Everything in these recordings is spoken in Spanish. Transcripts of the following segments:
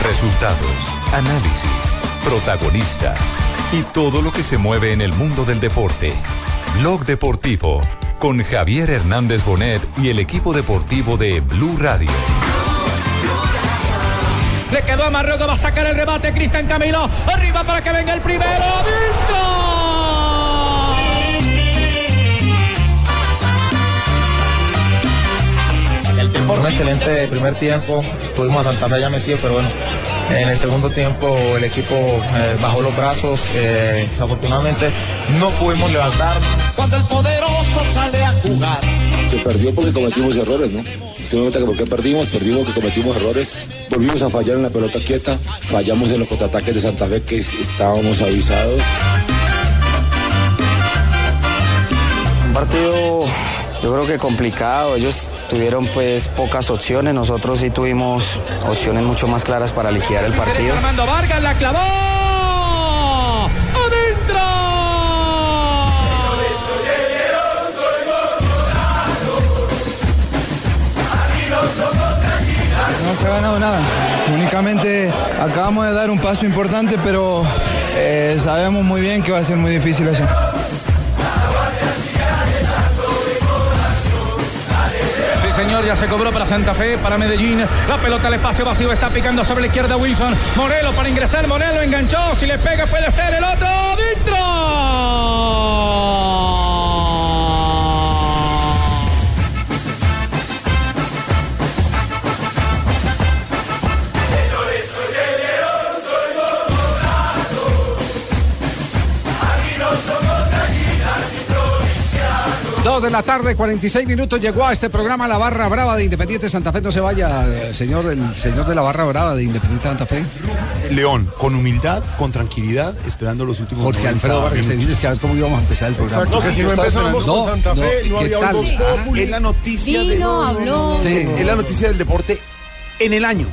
Resultados, análisis, protagonistas y todo lo que se mueve en el mundo del deporte. Blog Deportivo con Javier Hernández Bonet y el equipo deportivo de Blue Radio. Le quedó a Marruecos, va a sacar el rebate Cristian Camilo. Arriba para que venga el primero. Un excelente primer tiempo, tuvimos a Santa Fe ya metido, pero bueno, en el segundo tiempo el equipo eh, bajó los brazos, eh, afortunadamente no pudimos levantar. Cuando el poderoso sale a jugar. Se perdió porque cometimos errores, ¿no? Usted me cuenta que porque perdimos, perdimos que cometimos errores, volvimos a fallar en la pelota quieta, fallamos en los contraataques de Santa Fe que estábamos avisados. Un partido yo creo que complicado, ellos tuvieron pues pocas opciones, nosotros sí tuvimos opciones mucho más claras para liquidar el partido. Armando Vargas la clavó. ¡Adentro! No se ha ganado nada. Únicamente acabamos de dar un paso importante, pero eh, sabemos muy bien que va a ser muy difícil eso. Señor, ya se cobró para Santa Fe, para Medellín. La pelota al espacio vacío está picando sobre la izquierda Wilson. Morelo para ingresar, Morelo enganchó. Si le pega puede ser el otro. ¡Dentro! Dos de la tarde, 46 minutos, llegó a este programa la barra brava de Independiente Santa Fe. No se vaya, señor, el señor de la barra brava de Independiente Santa Fe. León, con humildad, con tranquilidad, esperando los últimos Jorge 90 Alfredo Vargas es que a ver cómo íbamos a empezar el programa. Exacto, que si no empezamos con Santa Fe, no ¿qué había un. Es la noticia de... Vino, habló. Sí. Es la noticia del deporte en el año.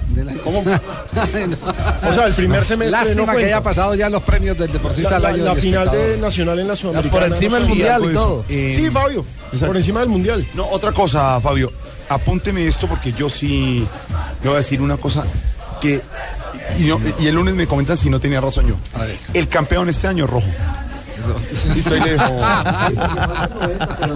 ¿Cómo? O sea, el primer semestre Lástima no que haya pasado ya los premios del deportista La, del la- año la del final de. Nacional en la Sudamericana. por encima del. Mundial y todo. Eh, sí, Fabio. exacto. Por encima del Mundial. No, otra cosa, Fabio. Apúnteme esto porque yo sí le voy a decir una cosa que... Y, no- y el lunes me comentan si no tenía razón yo. A ver. El campeón este año es rojo. Listo, ahí le dejo.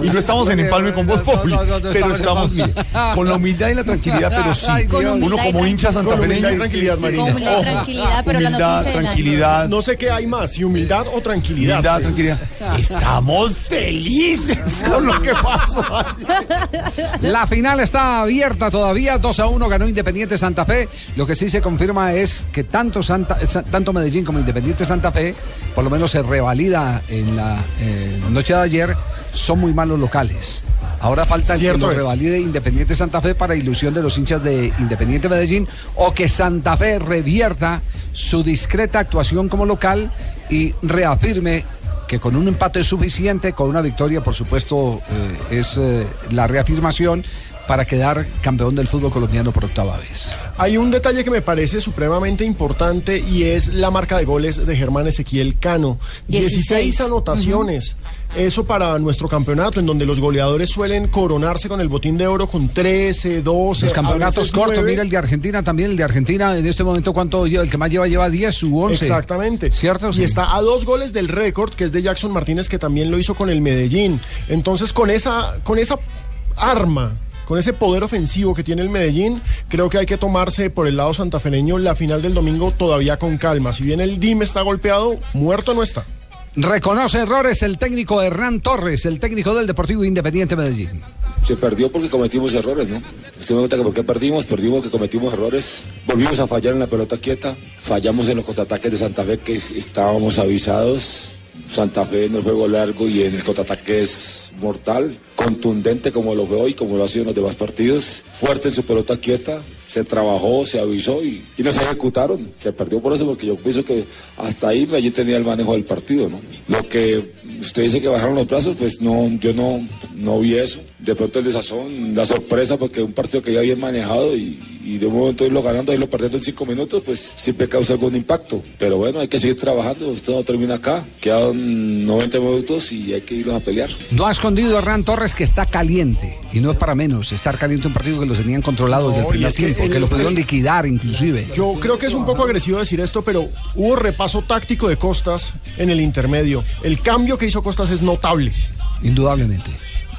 Y no estamos en empalme con vos, No, no, Populi, no, no, pero estamos mire, con la humildad y la tranquilidad, pero sí, Ay, Dios. Con uno como hincha humildad y santafereño, tranquilidad, Sí, Marina. humildad tranquilidad, pero humildad, tranquilidad, No sé qué hay más, si humildad o tranquilidad. humildad, pues. tranquilidad. Estamos felices con lo que pasó. La final está abierta todavía, 2 a 1 ganó Independiente Santa Fe. Lo que sí se confirma es que tanto, Santa, Sa- tanto Medellín como Independiente Santa Fe, por lo menos se revalida en la eh, noche de ayer, son muy malos locales. Ahora falta que lo es. revalide Independiente Santa Fe para ilusión de los hinchas de Independiente Medellín o que Santa Fe revierta su discreta actuación como local y reafirme que con un empate es suficiente, con una victoria, por supuesto, eh, es eh, la reafirmación para quedar campeón del fútbol colombiano por octava vez. Hay un detalle que me parece supremamente importante y es la marca de goles de Germán Ezequiel Cano. 16, 16 anotaciones. Eso para nuestro campeonato, en donde los goleadores suelen coronarse con el botín de oro con 13, 12. Los campeonatos cortos, 9. mira el de Argentina también, el de Argentina en este momento, ¿cuánto lleva? El que más lleva lleva 10 u 11. Exactamente. ¿Cierto? Y está a dos goles del récord, que es de Jackson Martínez, que también lo hizo con el Medellín. Entonces, con esa, con esa arma, con ese poder ofensivo que tiene el Medellín, creo que hay que tomarse por el lado santafereño la final del domingo todavía con calma. Si bien el DIM está golpeado, muerto no está. Reconoce errores el técnico Hernán Torres, el técnico del Deportivo Independiente Medellín. Se perdió porque cometimos errores, ¿no? Usted me cuenta que porque perdimos, perdimos que cometimos errores. Volvimos a fallar en la pelota quieta, fallamos en los contraataques de Santa Fe que estábamos avisados. Santa Fe en el juego largo y en el contraataque es mortal, contundente como lo fue hoy, como lo ha sido en los demás partidos, fuerte en su pelota quieta, se trabajó, se avisó y, no se ejecutaron. Se perdió por eso porque yo pienso que hasta ahí allí tenía el manejo del partido, ¿no? Lo que usted dice que bajaron los brazos, pues no, yo no, no vi eso. De pronto el desazón, la sorpresa, porque es un partido que ya bien manejado y, y de un momento irlo ganando, irlo perdiendo en cinco minutos, pues siempre causa algún impacto. Pero bueno, hay que seguir trabajando, esto no termina acá, quedan 90 minutos y hay que irlos a pelear. No ha escondido Hernán Torres que está caliente. Y no es para menos estar caliente un partido que los tenían controlados desde el No, y primer es que tiempo, que lo pudieron liquidar inclusive. Yo creo que es un poco agresivo decir esto, pero hubo repaso táctico de Costas en el intermedio. El cambio que hizo Costas es notable. Indudablemente.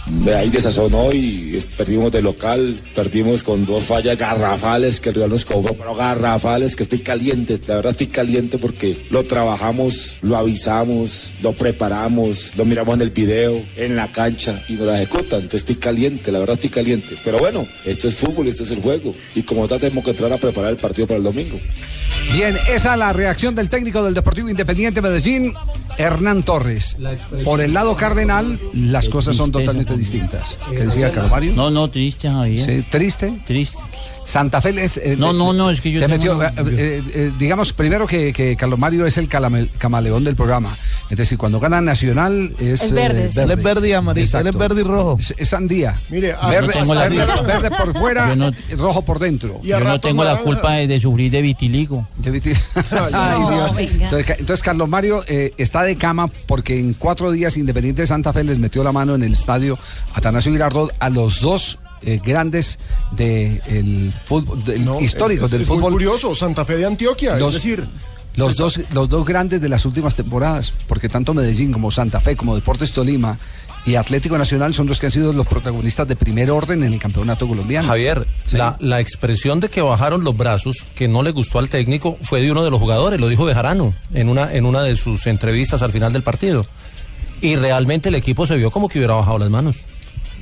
De ahí desazonó y perdimos de local, perdimos con dos fallas garrafales que el Real nos cobró, pero garrafales que estoy caliente, la verdad estoy caliente porque lo trabajamos, lo avisamos, lo preparamos, lo miramos en el video, en la cancha y nos la ejecutan, entonces estoy caliente, la verdad estoy caliente. Pero bueno, esto es fútbol esto es el juego y como tal tenemos que entrar a preparar el partido para el domingo. Bien, esa es la reacción del técnico del Deportivo Independiente Medellín, Hernán Torres. Por el lado cardenal, las cosas son totalmente distintas. ¿Qué decía Carlos Mario? No, no, triste, Javier. Sí, triste. Triste. Santa Fe les, eh, No, no, no, es que yo te tengo metió, una- eh, eh, eh, digamos primero que, que Carlos Mario es el calame- camaleón del programa. Es decir, cuando gana Nacional es, Es verde, eh. Él es verde y amarillo, él es verde y rojo. Es, es sandía. Mire, hasta- verde, verde- verde por fuera, no- rojo por dentro. Y Yo no tengo la naranja. culpa de, de sufrir de vitiligo. De viti- Ay, No, Dios. venga. Entonces, ca- entonces, Carlos Mario eh, está de cama porque en cuatro días Independiente de Santa Fe les metió la mano en el estadio Atanasio Girardot a los dos eh, grandes del fútbol del- No, históricos es- del es muy fútbol. curioso, Santa Fe de Antioquia, Los- es decir, Los dos, los dos grandes de las últimas temporadas, porque tanto Medellín como Santa Fe, como Deportes Tolima y Atlético Nacional son los que han sido los protagonistas de primer orden en el campeonato colombiano. Javier, Sí. la, la expresión de que bajaron los brazos, que no le gustó al técnico, fue de uno de los jugadores, lo dijo Bejarano en una, en una de sus entrevistas al final del partido. Y realmente el equipo se vio como que hubiera bajado las manos.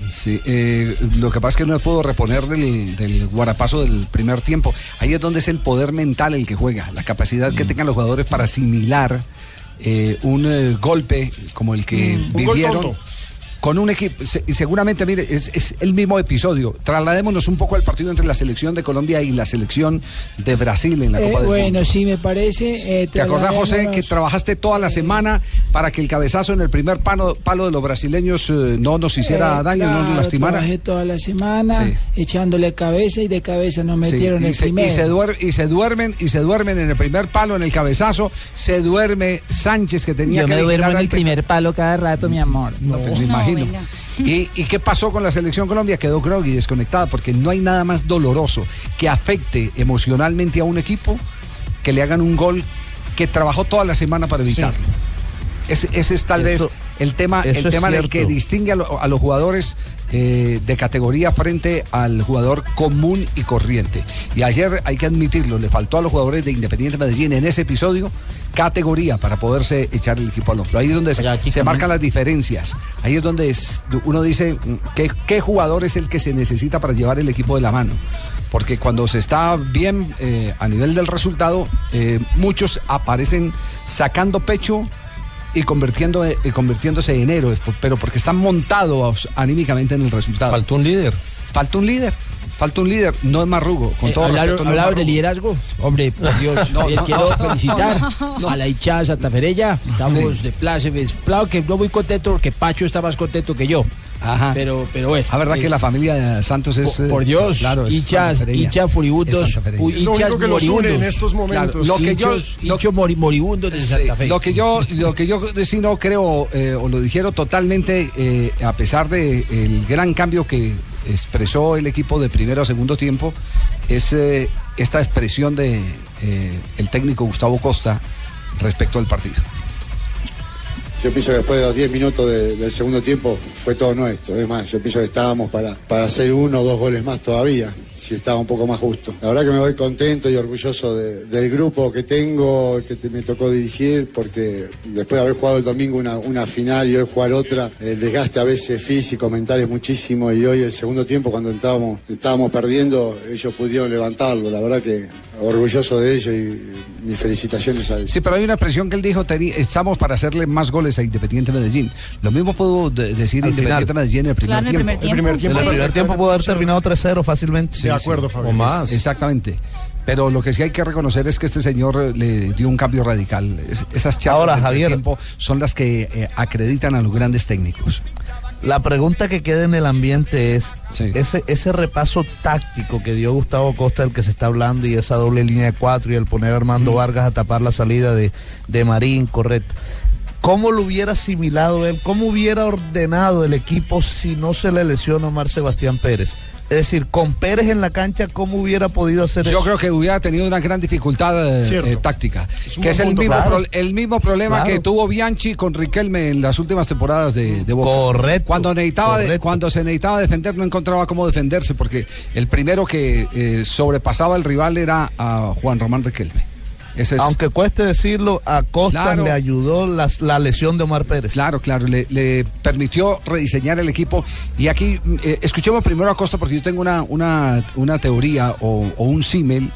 Sí, eh, lo que pasa es que no me puedo reponer del, del guarapazo del primer tiempo. Ahí es donde es el poder mental el que juega, la capacidad Mm. que tengan los jugadores para asimilar eh, un eh, golpe como el que Mm, un gol vivieron. tonto. Con un equipo, se- y seguramente, mire, es, es el mismo episodio. Trasladémonos un poco al partido entre la selección de Colombia y la selección de Brasil en la Eh, Copa del bueno, Mundo. sí, me parece. eh, ¿Te acordás, José, que trabajaste toda la semana para que el cabezazo en el primer palo, palo de los brasileños eh, no nos hiciera Eh, daño, no nos lastimara? Trabajé toda la semana Sí. echándole cabeza y de cabeza nos Sí, metieron y, el se, primero. y se duer- y se duermen y se duermen en el primer palo en el cabezazo se duerme Sánchez que tenía Yo que me duermo en el primer palo cada rato, mi amor. No, pues, No, ¿Y, y qué pasó con la selección Colombia? Quedó groggy, desconectada, porque no hay nada más doloroso que afecte emocionalmente a un equipo que le hagan un gol que trabajó toda la semana para evitarlo. Ese, ese es tal Eso- vez el tema, el eso tema en el que distingue a, lo- a los jugadores eh, de categoría frente al jugador común y corriente. Y ayer, hay que admitirlo, le faltó a los jugadores de Independiente Medellín en ese episodio categoría para poderse echar el equipo al hombro. Ahí es donde se, marcan las diferencias. Ahí es donde es- uno dice mm, ¿qué, qué jugador es el que se necesita para llevar el equipo de la mano. Porque cuando se está bien eh, a nivel del resultado, eh, muchos aparecen sacando pecho y convirtiendo, eh, convirtiéndose en héroes, pero porque están montados anímicamente en el resultado. Faltó un líder. Falta un líder. Falta un líder, no es Marrugo. Con Eh, todo hablaron respeto, no es hablaron de Marrugo. liderazgo. Hombre, por Dios, No, quiero no, felicitar no, no. a la hinchada santafereña. Estamos Sí. de plácemes. Claro que no muy contento porque Pacho está más contento que yo. Ajá. Pero, pero bueno. La verdad es- que la familia de Santos es. por, eh, por Dios, claro, hinchas, hinchas furibundos, hinchas que moribundos. en estos momentos. Claro, lo que yo- lo- hinchos mori- moribundos de Santa Fe. Lo que yo, lo que yo sí no creo, eh, o lo dijeron totalmente, eh, a pesar de el gran cambio que expresó el equipo de primero a segundo tiempo, es eh, esta expresión de eh, el técnico Gustavo Costa respecto al partido. Yo pienso que después de los 10 minutos de- del segundo tiempo fue todo nuestro. Es más, yo pienso que estábamos para, para hacer uno o dos goles más todavía, si estaba un poco más justo. La verdad que me voy contento y orgulloso de- del grupo que tengo, que me tocó dirigir, porque después de haber jugado el domingo una, una final y hoy jugar otra, el desgaste a veces físico, mental es muchísimo y hoy el segundo tiempo cuando estábamos, estábamos perdiendo, ellos pudieron levantarlo. La verdad que orgulloso de ellos y mis felicitaciones a ellos. Sí, pero hay una expresión que él dijo, estamos para hacerle más goles a Independiente Medellín. Lo mismo puedo de- decir Al Independiente final. Medellín en el primer Claro, en el tiempo. primer tiempo. En el primer tiempo pudo haber terminado 3-0 fácilmente. de acuerdo, O Fabio. más. Exactamente. Pero lo que sí hay que reconocer es que este señor eh, le dio un cambio radical. Es- esas charlas Ahora, Javier. tiempo son las que eh, acreditan a los grandes técnicos. La pregunta que queda en el ambiente es ese, ese repaso táctico que dio Gustavo Costa, del que se está hablando, y esa doble línea de cuatro y el poner a Armando Vargas a tapar la salida de, de Marín, correcto. ¿Cómo lo hubiera asimilado él? ¿Cómo hubiera ordenado el equipo si no se le lesiona Omar Sebastián Pérez? Es decir, con Pérez en la cancha, ¿cómo hubiera podido hacer Yo eso? creo que hubiera tenido una gran dificultad eh, eh, táctica, Es que es el punto, mismo, claro. pro- el mismo problema Claro. que tuvo Bianchi con Riquelme en las últimas temporadas de, de Boca. Correcto, Cuando, necesitaba de- cuando se necesitaba defender no encontraba cómo defenderse porque el primero que eh, sobrepasaba al rival era a Juan Román Riquelme. Ese es- Aunque cueste decirlo, a Costa Claro. le ayudó las- la lesión de Omar Pérez. Claro, claro, le, le permitió rediseñar el equipo. Y aquí, eh, escuchemos primero a Costa porque yo tengo una, una, una teoría o, o un símil,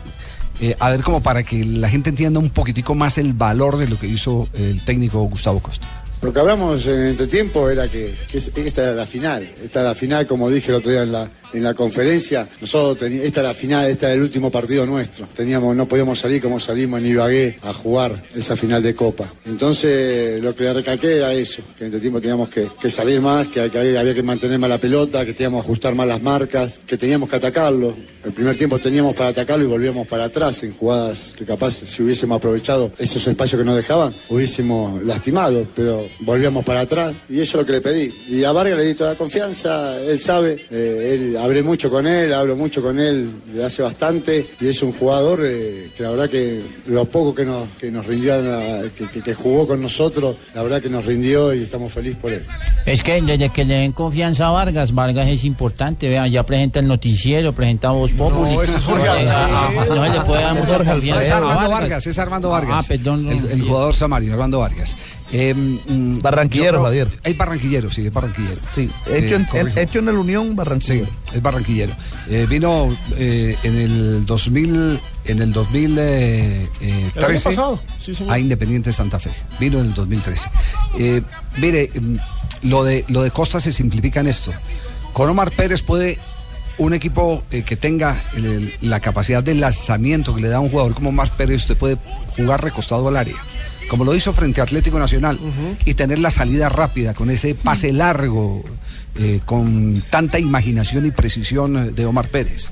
eh, a ver como para que la gente entienda un poquitico más el valor de lo que hizo el técnico Gustavo Costa. Lo que hablamos en el entretiempo era que, que es- esta era la final. Esta era la final, como dije el otro día en la, en la conferencia. Nosotros teni- esta era la final, este era el último partido nuestro. Teníamos, no podíamos salir como salimos en Ibagué a jugar esa final de Copa. Entonces, lo que le recalqué era eso, que en este tiempo teníamos que, salir más, que, había que mantener más la pelota, que teníamos que ajustar más las marcas, que teníamos que atacarlo. El primer tiempo teníamos para atacarlo y volvíamos para atrás en jugadas que capaz si hubiésemos aprovechado esos espacios que nos dejaban, hubiésemos lastimado, pero volvíamos para atrás y eso es lo que le pedí. Y a Vargas le di toda la confianza, él sabe, eh, él, hablé mucho con él, hablo mucho con él de hace bastante y es un jugador eh, que la verdad que lo poco que nos, que nos rindió, la- que, que- que jugó con nosotros, la verdad que nos rindió y estamos felices por él. Es que desde que le den confianza a Vargas, Vargas es importante. Vean, ya presenta el noticiero, presenta Voz Populi. ese es Jorge Alfredo. ah, ah, No se le puede dar mucha confianza es a Armando Vargas. es Armando Vargas. Ah, perdón. El, el jugador samario, Armando Vargas. Eh, mm, Barranquillero, Javier. Es barranquillero, sí, es barranquillero. Sí, hecho, en, corrijo. hecho en el Unión Barranquilla. Sí, es barranquillero. Eh, vino eh, en el 2000, en el 2013 El sí, señor. a Independiente Santa Fe. Vino en el 2013. Eh, mire, mm, lo de lo de Costa se simplifica en esto. Con Omar Pérez puede un equipo eh, que tenga el- la capacidad de lanzamiento que le da a un jugador como Omar Pérez, usted puede jugar recostado al área. Como lo hizo frente a Atlético Nacional y tener la salida rápida con ese pase largo, eh, con tanta imaginación y precisión eh, de Omar Pérez.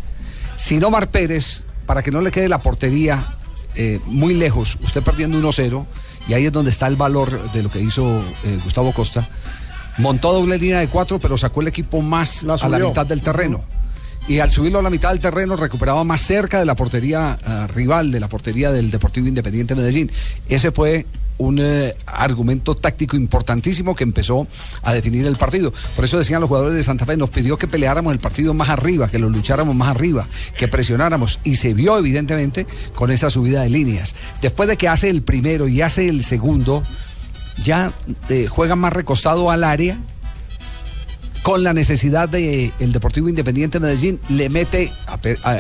Sin Omar Pérez, para que no le quede la portería eh, muy lejos, usted perdiendo 1-0, y ahí es donde está el valor de lo que hizo eh, Gustavo Costa, montó doble línea de cuatro, pero sacó el equipo más a la mitad del terreno. Y al subirlo a la mitad del terreno recuperaba más cerca de la portería ah, rival, de la portería del Deportivo Independiente Medellín. Ese fue un eh, argumento táctico importantísimo que empezó a definir el partido. Por eso decían los jugadores de Santa Fe, nos pidió que peleáramos el partido más arriba, que lo lucháramos más arriba, que presionáramos. Y se vio evidentemente con esa subida de líneas. Después de que hace el primero y hace el segundo, ya eh, juega más recostado al área con la necesidad de el Deportivo Independiente Medellín le mete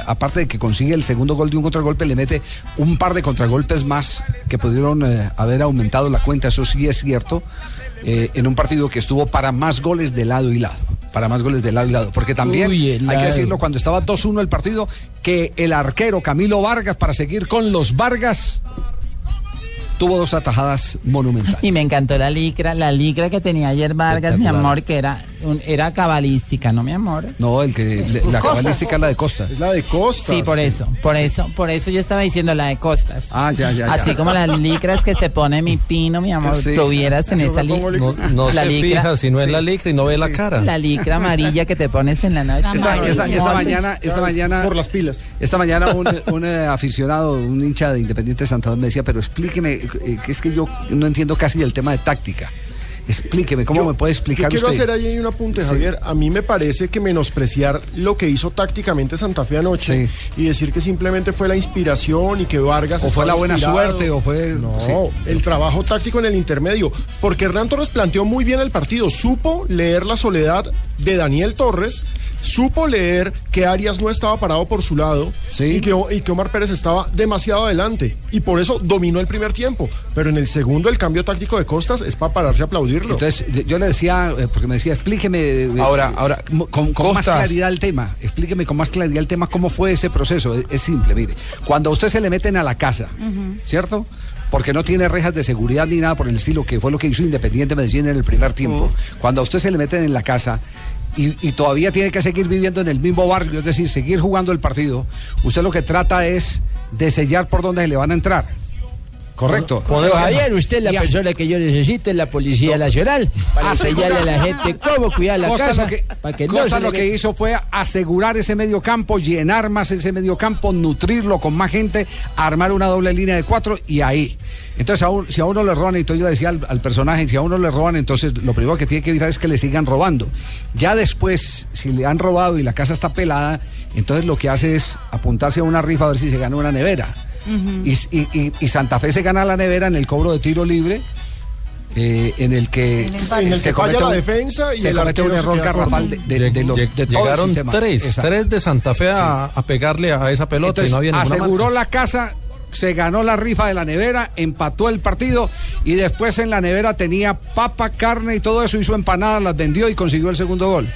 aparte de que consigue el segundo gol de un contragolpe le mete un par de contragolpes más que pudieron eh, haber aumentado la cuenta. Eso sí es cierto eh, en un partido que estuvo para más goles de lado y lado para más goles de lado y lado. Porque también Uy, hay que decirlo cuando estaba 2-1 el partido que el arquero Camilo Vargas para seguir con los Vargas tuvo dos atajadas monumentales Y me encantó la licra, la licra que tenía ayer Vargas, mi amor, que era, un- era cabalística, ¿no, mi amor? no el que le- la Costas. cabalística es la de Costa Es la de Costa. Sí, por eso, por eso, por eso yo estaba diciendo la de Costas. Ah, ya, ya, ya. Así como las licras que se pone mi pino, mi amor, Sí. tuvieras en Yo pongo licra. No, no la se licra, fija si no es la licra y no ve la cara. La licra amarilla que te pones en la noche. Esta, esta- esta mañana, esta mañana, Por las pilas. esta mañana un, un, eh, aficionado, un hincha de Independiente Santa Fe me decía, pero explíqueme, que es que yo no entiendo casi del tema de táctica. Explíqueme, ¿cómo Yo- me puede explicar Yo quiero usted? hacer ahí un apunte, Sí. Javier. A mí me parece que menospreciar lo que hizo tácticamente Santa Fe anoche y decir que simplemente fue la inspiración y que Vargas O fue la buena inspirado. suerte, o fue... No, sí. el trabajo táctico en el intermedio. Porque Hernán Torres planteó muy bien el partido. Supo leer la soledad de Daniel Torres, supo leer que Arias no estaba parado por su lado y, que, y que Omar Pérez estaba demasiado adelante. Y por eso dominó el primer tiempo. Pero en el segundo, el cambio táctico de Costas es para pararse a aplaudirlo. Entonces, yo le decía, eh, porque me decía, explíqueme eh, Ahora- eh, ahora, con, con más claridad el tema, explíqueme con más claridad el tema, cómo fue ese proceso. Es, es simple, mire, cuando a usted se le meten a la casa, ¿cierto? Porque no tiene rejas de seguridad ni nada por el estilo, que fue lo que hizo Independiente Medellín en el primer tiempo. Cuando a usted se le meten en la casa y, y todavía tiene que seguir viviendo en el mismo barrio, es decir, seguir jugando el partido, usted lo que trata es de sellar por donde se le van a entrar. Correcto. Pero Javier, usted es la persona que yo necesito en la Policía Nacional para enseñarle a la gente cómo cuidar la Costa casa. lo que, para que no lo le que hizo fue asegurar ese medio campo, llenar más ese medio campo, nutrirlo con más gente, armar una doble línea de cuatro y ahí. Entonces, a un- si a uno le roban, entonces yo decía al, al personaje, si a uno le roban, entonces lo primero que tiene que evitar es que le sigan robando. Ya después, si le han robado y la casa está pelada, entonces lo que hace es apuntarse a una rifa a ver si se gana una nevera. Y, y- y- y Santa Fe se gana la nevera en el cobro de tiro libre. eh, en el que, En el que falla la defensa y se el comete un arquero se error garrafal de, corto. de- de los- de todo el Llegaron tres, Exacto. tres de Santa Fe a, a pegarle a esa pelota Entonces, y no había ninguna aseguró marca. la casa, se ganó la rifa de la nevera, empató el partido y después en la nevera tenía papa, carne y todo eso, hizo empanadas, las vendió y consiguió el segundo gol.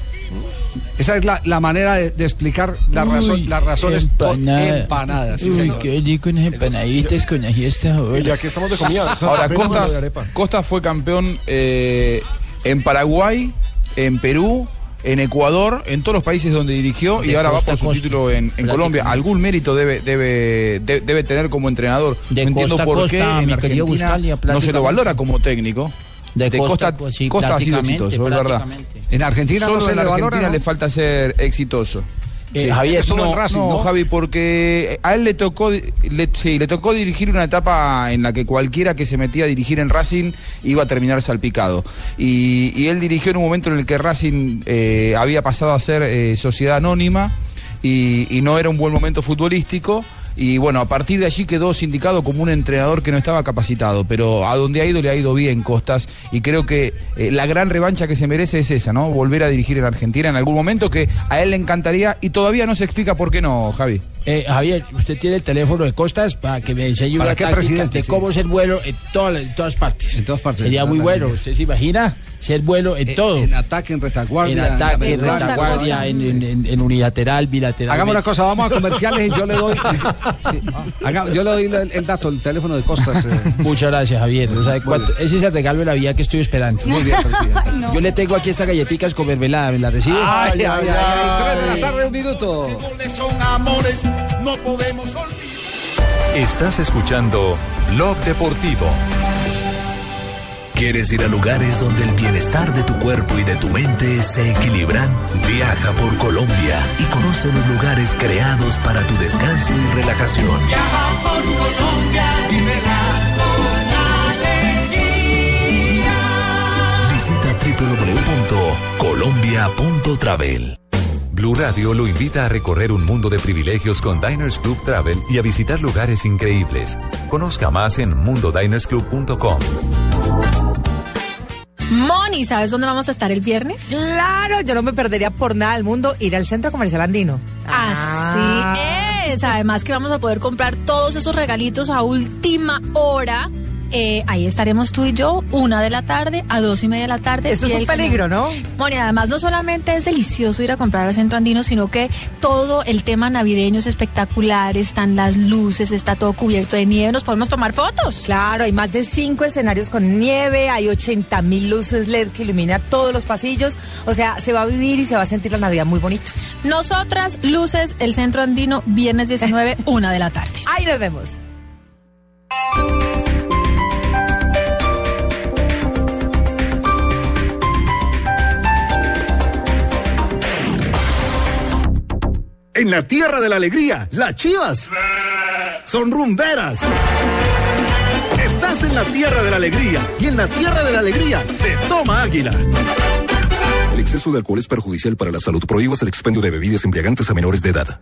Esa es la, la manera de, de explicar la razón, las razones empanada. empanadas. sí, Uy, qué rico unas empanaditas con ají esta hora. Ya que estamos de comida. Ahora, Costas. Costas fue campeón eh, en Paraguay, en Perú, en Ecuador, en todos los países donde dirigió y ahora va por su costa, título en. Colombia. Algún mérito debe, debe, de- debe tener como entrenador. De no entiendo por costa, qué en mi querido Argentina Buscalia, no se lo valora como técnico. De costa costa, sí, Costa ha sido exitoso, es verdad. En Argentina Solo no se en le Argentina valora. ¿no? le falta ser exitoso. Sí, Javier estuvo no, en Racing, no, ¿no? Javi, porque a él le tocó, le, sí, le tocó dirigir una etapa en la que cualquiera que se metía a dirigir en Racing iba a terminar salpicado. Y, y él dirigió en un momento en el que Racing eh, había pasado a ser eh, sociedad anónima y, y no era un buen momento futbolístico. Y bueno, a partir de allí quedó sindicado como un entrenador que no estaba capacitado, pero a donde ha ido le ha ido bien Costas y creo que eh, la gran revancha que se merece es esa, ¿no? Volver a dirigir en Argentina en algún momento que a él le encantaría y todavía no se explica por qué no, Javi. Eh, Javier, usted tiene el teléfono de Costas para que me enseñe ¿Para una táctica presidente? de Sí. cómo ser bueno en, todas en todas partes. En todas partes. Sería muy no, bueno. no. ¿Usted se imagina ser bueno en En- todo? En ataque, en retaguardia. En ataque, en retaguardia, en, en- en- en unilateral, bilateral. Hagamos una cosa, vamos a comerciales y yo le doy. sí, haga- yo le doy el, el dato, el teléfono de Costas. eh. Muchas gracias, Javier. No sabe cuánto- ese es el regalo de la vida que estoy esperando. Muy bien, presidente. Yo le tengo aquí estas galletitas con mermelada. ¿Me la recibe? Ay, ay, ay, ay, tres de la tarde, un minuto. Son amores, no podemos olvidar. Estás escuchando Blog Deportivo. ¿Quieres ir a lugares donde el bienestar de tu cuerpo y de tu mente se equilibran? Viaja por Colombia y conoce los lugares creados para tu descanso y relajación. Viaja por Colombia y con alegría. Visita www.colombia.travel. Blue Radio lo invita a recorrer un mundo de privilegios con Diners Club Travel y a visitar lugares increíbles. Conozca más en mundodinersclub.com. Moni, ¿sabes dónde vamos a estar el viernes? Claro, yo no me perdería por nada del mundo ir al Centro Comercial Andino. Así es. Además que vamos a poder comprar todos esos regalitos a última hora. Eh, ahí estaremos tú y yo, una de la tarde a dos y media de la tarde. Eso es Y un el peligro, ¿no? Moni, además no solamente es delicioso ir a comprar al Centro Andino, sino que todo el tema navideño es espectacular, están las luces, está todo cubierto de nieve, nos podemos tomar fotos. Claro, hay más de cinco escenarios con nieve, hay 80 mil luces LED que iluminan todos los pasillos. O sea, se va a vivir y se va a sentir la Navidad muy bonito. Nosotras, luces, el Centro Andino, viernes 19, una de la tarde. Ahí nos vemos. En la tierra de la alegría, las chivas son rumberas. Estás en la tierra de la alegría y en la tierra de la alegría se toma águila. El exceso de alcohol es perjudicial para la salud. Prohíbas el expendio de bebidas embriagantes a menores de edad.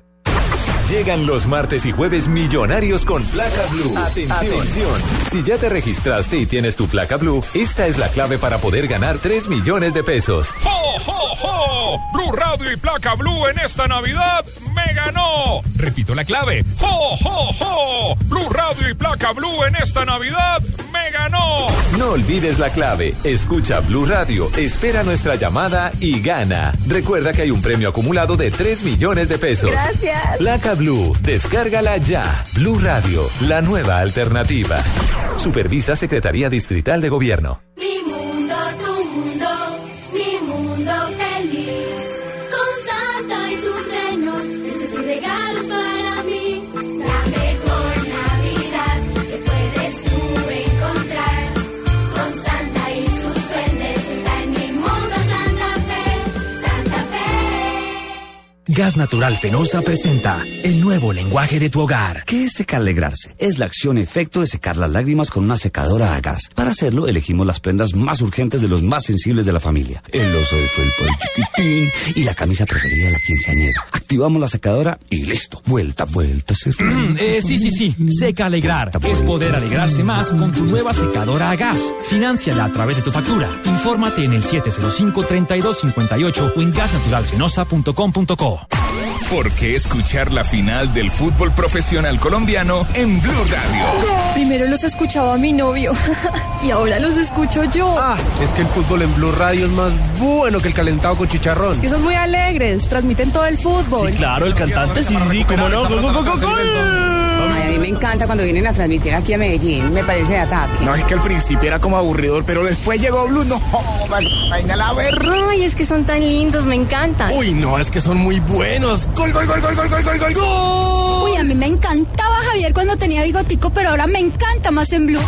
Llegan los martes y jueves millonarios con placa blue. Atención. Si ya te registraste y tienes tu placa blue, esta es la clave para poder ganar 3 millones de pesos. ¡Jo, jo, jo! Blue Radio y Placa Blue en esta Navidad me ganó. Repito la clave. ¡Jo, jo, jo! Blue Radio y Placa Blue en esta Navidad me ganó. No olvides la clave. Escucha Blue Radio, espera nuestra llamada y gana. Recuerda que hay un premio acumulado de 3 millones de pesos. Gracias. Placa Blue, descárgala ya. Blue Radio, la nueva alternativa. Supervisa Secretaría Distrital de Gobierno. Gas Natural Fenosa presenta el nuevo lenguaje de tu hogar. ¿Qué es secar alegrarse? Es la acción-efecto de secar las lágrimas con una secadora a gas. Para hacerlo, elegimos las prendas más urgentes de los más sensibles de la familia. El oso de felpa el chiquitín y la camisa preferida de la quinceañera. Activamos la secadora y listo. Vuelta, vuelta, se Eh, sí, sí, sí. Seca Alegrar. Es poder alegrarse más con tu nueva secadora a gas. Financiala a través de tu factura. Infórmate en el 705-3258 o en gasnaturalfenosa.com.co. ¿Por qué escuchar la final del fútbol profesional colombiano en Blue Radio? Primero los escuchaba mi novio y ahora los escucho yo. Ah, es que el fútbol en Blue Radio es más bueno que el calentado con chicharrón. Es que son muy alegres, transmiten todo el fútbol. claro, el cantante, sí, sí, cómo no. Gol, gol, gol, gol, gol. Ay, a mí me encanta cuando vienen a transmitir aquí a Medellín, me parece de ataque. No, es que al principio era como aburridor, pero después llegó Blue, no vaina la ver. Ay, es que son tan lindos, me encantan. Uy, no, es que son muy buenos. Gol, gol, gol, gol, gol, gol, gol, gol, gol. Uy, a mí me encantaba Javier cuando tenía bigotico, pero ahora me encanta más en Blue.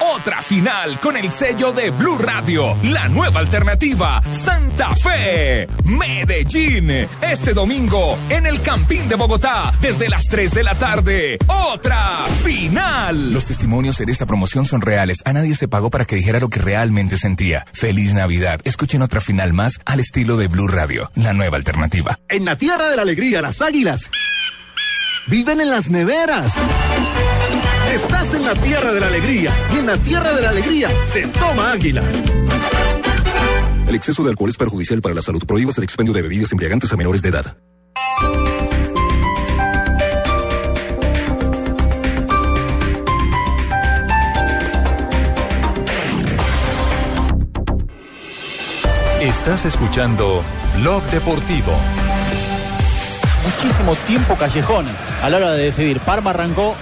Otra final con el sello de Blue Radio, la nueva alternativa, Santa Fe, Medellín. Este domingo en el Campín de Bogotá, desde las 3 de la tarde. Otra final. Los testimonios en esta promoción son reales. A nadie se pagó para que dijera lo que realmente sentía. Feliz Navidad. Escuchen otra final más al estilo de Blue Radio, la nueva alternativa. En la tierra de la alegría, las águilas viven en las neveras. Estás en la tierra de la alegría y en la tierra de la alegría se toma águila. El exceso de alcohol es perjudicial para la salud. Prohíbas el expendio de bebidas embriagantes a menores de edad. Estás escuchando Blog Deportivo. muchísimo tiempo callejón a la hora de decidir. Parma arrancó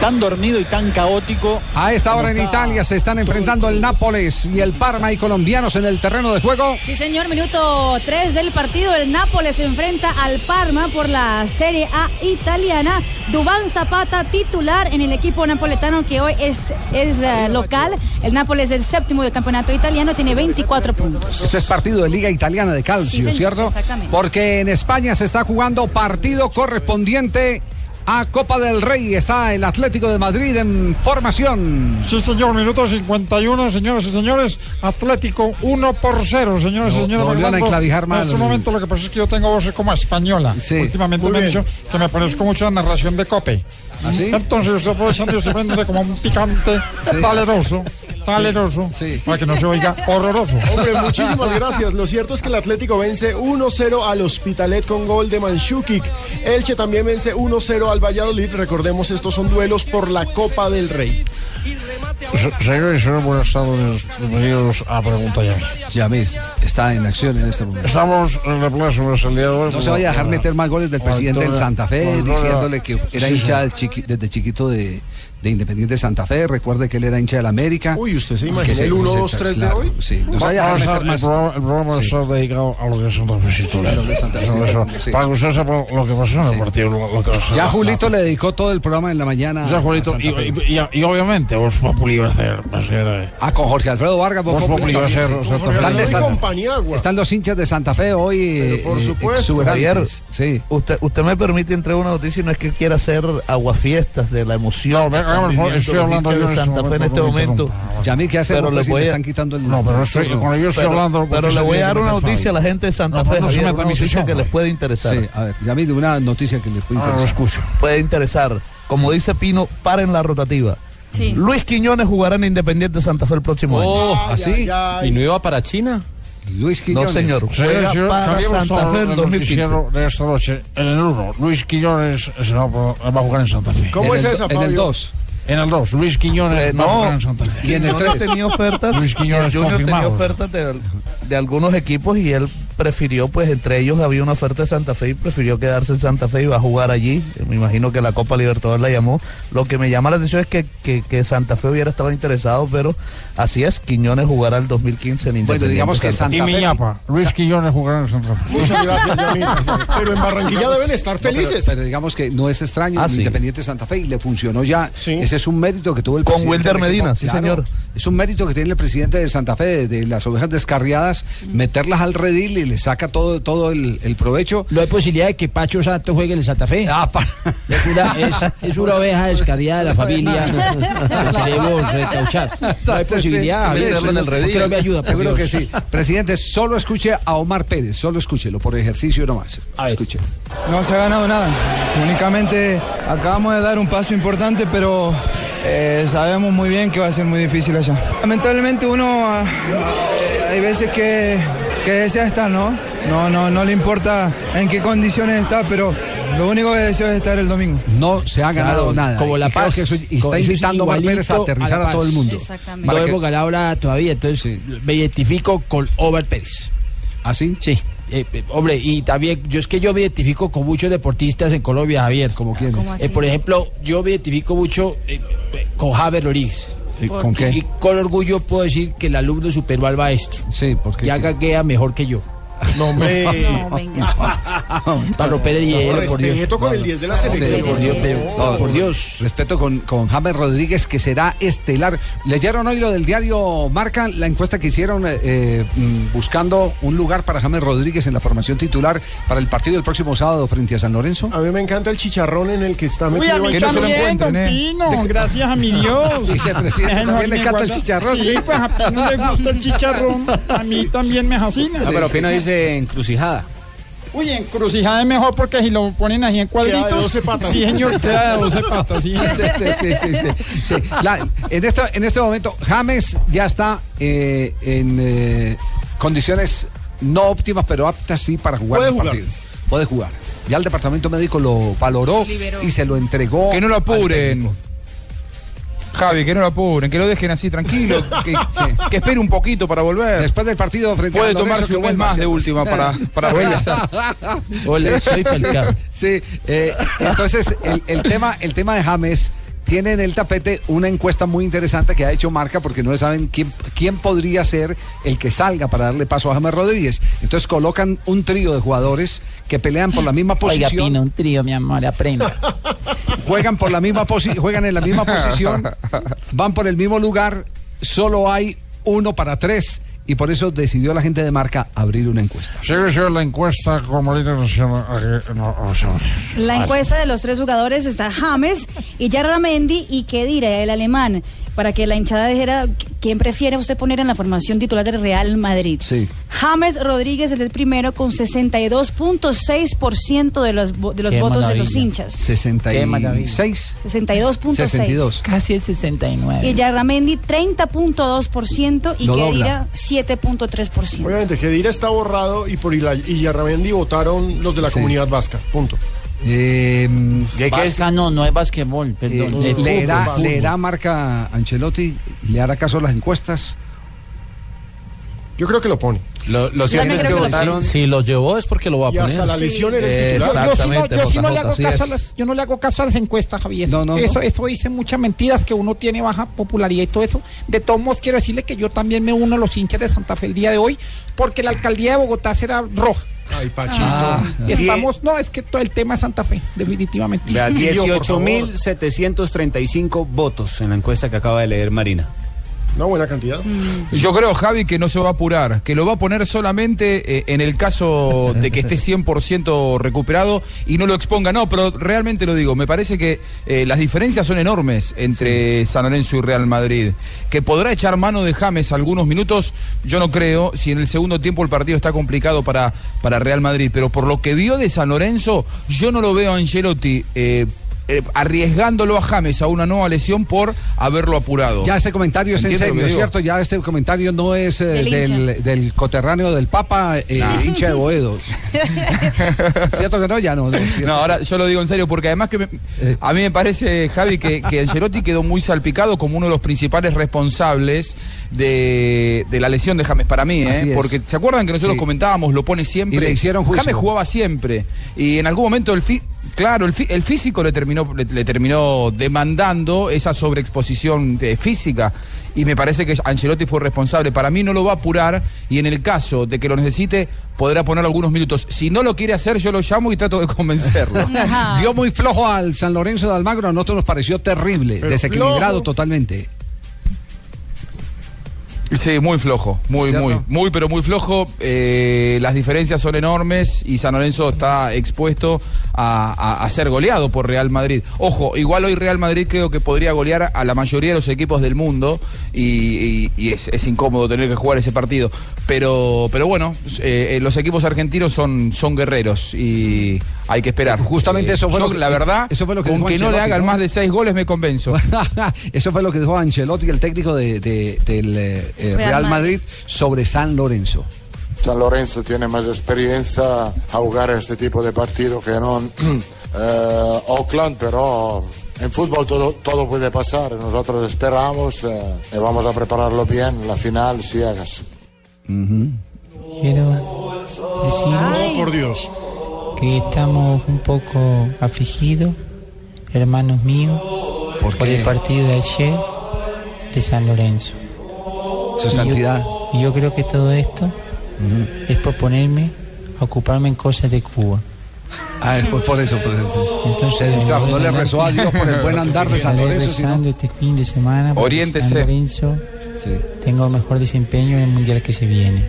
tan dormido y tan caótico. A esta hora en Italia se están enfrentando el Nápoles y el Parma y colombianos en el terreno de juego. Sí, señor, minuto 3 del partido. El Nápoles se enfrenta al Parma por la Serie A italiana. Dubán Zapata, titular en el equipo napoletano que hoy es, es eh, local. El Nápoles es el séptimo del campeonato italiano, tiene 24 puntos. Este es partido de Liga Italiana de Calcio, Sí, señor, ¿cierto? exactamente. Porque en España se está jugando partido correspondiente a Copa del Rey. Está el Atlético de Madrid en formación. Sí, señor, minuto 51, señoras y señores. Atlético 1 por 0, señoras No, y señores. no volvieron a enclavijar más En este momento lo que pasa es que yo tengo voz como española. Últimamente Muy me han bien. dicho que me parezco mucho a la narración de Cope. ¿Ah, sí? Entonces aprovechando y estoy prendiendo como un picante taleroso, taleroso, para que no se oiga horroroso. Hombre, muchísimas gracias. Lo cierto es que el Atlético vence 1-0 al Hospitalet con gol de Manchukic. Elche también vence 1-0 al Valladolid. Recordemos, estos son duelos por la Copa del Rey. Señores, buenas tardes. Bienvenidos a Pregunta Yami. Yamid está en acción en este momento. Estamos en el Plaza el día de hoy. No se vaya a dejar meter más goles del la presidente del Santa Fe, la diciéndole que era hincha desde chiquito de, de Independiente Santa Fe. Recuerde que él era hincha del América. Uy, ¿usted se Que imagina se- el que 1-2-3 se- de claro, hoy? Sí, no se vaya a a- más. el programa, el programa Sí. está dedicado a lo que son Eso, sí. Para que usted sepa lo que pasó en el partido. Lo, lo que pasó. Ya Julito le dedicó todo el programa en la mañana. Ya, Julito, a y, obviamente vos Populi va a ser, va a ser eh, Ah, con Jorge Alfredo Vargas. Vos Populi va a ser- ser Están, los hinchas de Santa Fe hoy. eh, por eh, supuesto. Javier. Sí. usted, usted me permite entregar una noticia y no es que quiera hacer aguafiestas de la emoción. El favor, estoy hablando yo de Santa Fe en este momento. Yamil, ¿qué hacemos Pero pues, le voy a- están quitando el No, pero estoy- cuando yo estoy Pero- hablando... Pero le voy a dar una noticia a la gente de Santa Fe, Javier, una noticia que les puede interesar. Sí, a ver, Yamil, una noticia que le puede Ahora lo interesar. escucho. Puede interesar. Como dice Pino, paren la rotativa. Sí. Luis Quiñones jugará en Independiente Santa Fe el próximo año. Oh, Ay, ¿así? ¿Y no iba para China? Luis No, Quiñones. señor. Juega señor, para Santa Fe en el 2015. noticiero de esta noche. En el 1, Luis Quiñones se va, a- va a jugar en Santa Fe. ¿Cómo es esa, En el Fabio? 2. En el 2, Luis Quiñones Eh, va a no. jugar en Santa Fe. Y en el Quiñones tres. tenía ofertas. Luis Quiñones Junior tenía ofertas de, de algunos equipos y él prefirió, pues entre ellos había una oferta de Santa Fe y prefirió quedarse en Santa Fe y va a jugar allí. Me imagino que la Copa Libertadores la llamó. Lo que me llama la atención es que, que, que Santa Fe hubiera estado interesado, pero así es, Quiñones jugará el 2015 en Bueno, Independiente. digamos que Santa Fe. Y. Miñapa, Luis Quiñones jugará en Santa Fe. Muchas gracias. Pero en Barranquilla deben estar No, pero- felices. Pero, digamos que no es extraño Ah, el sí. Independiente Santa Fe y le funcionó ya. Sí. Ese es un mérito que tuvo el Con presidente Wilder del Medina, sí, señor. Es un mérito que tiene el presidente de Santa Fe, de, de las ovejas descarriadas, meterlas al redil y le saca todo, todo el, el provecho. ¿No hay posibilidad de que Pacho Santos juegue en el Santa Fe? Ah, pa- Es una, es, es una oveja descarriada de la familia que queremos recauchar. No hay posibilidad. Sí, Javier, meterlo en el ¿por qué redil. no me ayuda? Seguro que sí. Presidente, solo escuche a Omar Pérez, solo escúchelo por ejercicio nomás. Escuche. No se ha ganado nada. Únicamente acabamos de dar un paso importante, pero eh, sabemos muy bien que va a ser muy difícil allá. Lamentablemente uno ah, ah, hay veces que, que desea estar, ¿no? No, no, no le importa en qué condiciones está, pero lo único que deseo es estar el domingo. No se ha ganado Claro, nada. como Y La Paz. que eso- y está es invitando a Pérez aterrizar a todo el mundo. Exactamente. No que- hemos ganado nada todavía, entonces me identifico con Omar Pérez. ¿Así? Sí. Eh, eh, hombre, y también, yo es que yo me identifico con muchos deportistas en Colombia, Javier. ¿Como quién? Eh, por ejemplo, yo me identifico mucho eh, con Javier Rodríguez. ¿Con qué? Y con orgullo puedo decir que el alumno superó al maestro. Sí, porque. Ya gaguea mejor que yo. No, hombre. No, venga. Para romper el hielo, por Dios. Respeto con el 10 de la selección. por Dios, pero- No, por Dios. Respeto con, con James Rodríguez, que será estelar. ¿Leyeron hoy lo del diario Marca? La encuesta que hicieron eh, mm, buscando un lugar para James Rodríguez en la formación titular para el partido del próximo sábado frente a San Lorenzo. A mí me encanta el chicharrón en el que está Uy, metido. a mí Que no se lo encuentren, ¿eh? Pino, gracias a mi Dios. Dice presidente, no, también le me encanta el chicharrón. Sí, pues a Pino le gusta el chicharrón, a mí también me fascina. No, pero Pino dice encrucijada. Uy, encrucijada es mejor porque si lo ponen así en cuadritos. Queda de 12 patas. Sí, señor, queda de 12 patas, sí. Sí, sí, sí, sí, sí. Sí, la- en, este, en este momento, James ya está eh, en eh, condiciones no óptimas, pero aptas sí para jugar Puede el jugar. partido. Puede jugar. Ya el departamento médico lo valoró Liberó. y se lo entregó. Que no lo al apuren. Javi, que no lo apuren, que lo dejen así tranquilo, que, que espere un poquito para volver. Después del partido frente Puede a tomarse un mes más de última para, para regresar. Hola, soy. Sí, eh, entonces el, el tema, el tema de James tiene en el tapete una encuesta muy interesante que ha hecho Marca porque no saben quién, quién podría ser el que salga para darle paso a James Rodríguez. Entonces colocan un trío de jugadores que pelean por la misma Oiga, posición. Pino, un trío, mi amor, aprenda. juegan por la misma posi- juegan en la misma posición, van por el mismo lugar, solo hay uno para tres y por eso decidió la gente de marca abrir una encuesta. Sigue siendo la encuesta como líder nacional. no, sea, La encuesta de los tres jugadores está James y Yarramendi y Kedira, el alemán, para que la hinchada dijera quién prefiere usted poner en la formación titular del Real Madrid. Sí. James Rodríguez es el primero con 62.6% de los, de los Qué votos de los hinchas. 66. 62.6. 62. Casi el 69. Y Yarramendi 30.2% y. Kedira 7.3%. Obviamente, Gedira está borrado y por Yarramendi votaron los de la Sí. comunidad vasca. Punto. Eh, Vasca no, no es basquetbol, perdón. Eh, de leerá, fútbol. leerá marca Ancelotti, le hará caso a las encuestas. Yo creo que lo pone. Lo, cierto es que que votaron. Si lo llevó es porque lo va a Y poner. hasta la lesión era. Yo sí, no, Exactamente, yo sí no le hago caso a las, yo no le hago caso a las encuestas, Javier. No, no, eso, no. eso dice muchas mentiras que uno tiene baja popularidad y todo eso. De todos modos, quiero decirle que yo también me uno a los hinchas de Santa Fe el día de hoy, porque la alcaldía de Bogotá será roja. Ay, Pachito. Ah, Die- estamos, no, es que todo el tema es Santa Fe, definitivamente. Vea, Y yo, por favor. 18.735 votos en la encuesta que acaba de leer Marina. Una buena cantidad. Yo creo, Javi, que no se va a apurar, que lo va a poner solamente eh, en el caso de que esté 100% recuperado y no lo exponga. No, pero realmente lo digo, me parece que eh, las diferencias son enormes entre San Lorenzo y Real Madrid. Que podrá echar mano de James algunos minutos, yo no creo, si en el segundo tiempo el partido está complicado para, para Real Madrid, pero por lo que vio de San Lorenzo, yo no lo veo a Angelotti. eh, eh, arriesgándolo a James a una nueva lesión por haberlo apurado. Ya este comentario es ¿Se en serio? ¿cierto? Ya este comentario no es eh, Del coterráneo del Papa, eh, hincha de Boedo. ¿Cierto que no? Ya no. no, ahora yo lo digo en serio, porque además que me- a mí me parece, Javi, que, que Ancelotti quedó muy salpicado como uno de los principales responsables de, de la lesión de James para mí, ¿eh? Porque se acuerdan que nosotros Sí. comentábamos, lo pone siempre. Y le hicieron juicio. James jugaba siempre y en algún momento el fi- Claro, el, fi- el físico le terminó, le, le terminó demandando esa sobreexposición eh, física y me parece que Ancelotti fue responsable. Para mí no lo va a apurar y en el caso de que lo necesite podrá poner algunos minutos. Si no lo quiere hacer, yo lo llamo y trato de convencerlo. Vio muy flojo al San Lorenzo de Almagro, a nosotros nos pareció terrible, Pero desequilibrado flojo. totalmente. Sí, muy flojo, muy, ¿Cierto? muy, muy, pero muy flojo. Eh, las diferencias son enormes y San Lorenzo está expuesto a, a- a ser goleado por Real Madrid. Ojo, igual hoy Real Madrid creo que podría golear a la mayoría de los equipos del mundo y, y- y es, es incómodo tener que jugar ese partido. Pero, pero bueno, eh, eh, los equipos argentinos son, son guerreros y hay que esperar. Justamente Eh, eso fue yo, lo que- la verdad, eso fue lo que con dijo que no le hagan ¿no? más de seis goles me convenzo. Eso fue lo que dijo Ancelotti, el técnico de- de- del eh, eh, Real Madrid. Sobre San Lorenzo. San Lorenzo tiene más experiencia a jugar este tipo de partido que no eh, Oakland, pero en fútbol todo, todo puede pasar. Nosotros esperamos eh, y vamos a prepararlo bien, la final ciegas. Quiero decir por Dios. Que estamos un poco afligidos, hermanos míos, ¿Por el partido de ayer de San Lorenzo. Su santidad. Y yo, creo que todo esto es por ponerme a ocuparme en cosas de Cuba. Ah, es por, eso, por eso. Entonces, Se distrajo, no le rezó a Dios por el buen andar de San Lorenzo, sino- este fin de semana Oriéntese. San Lorenzo tenga mejor desempeño en el mundial que se viene.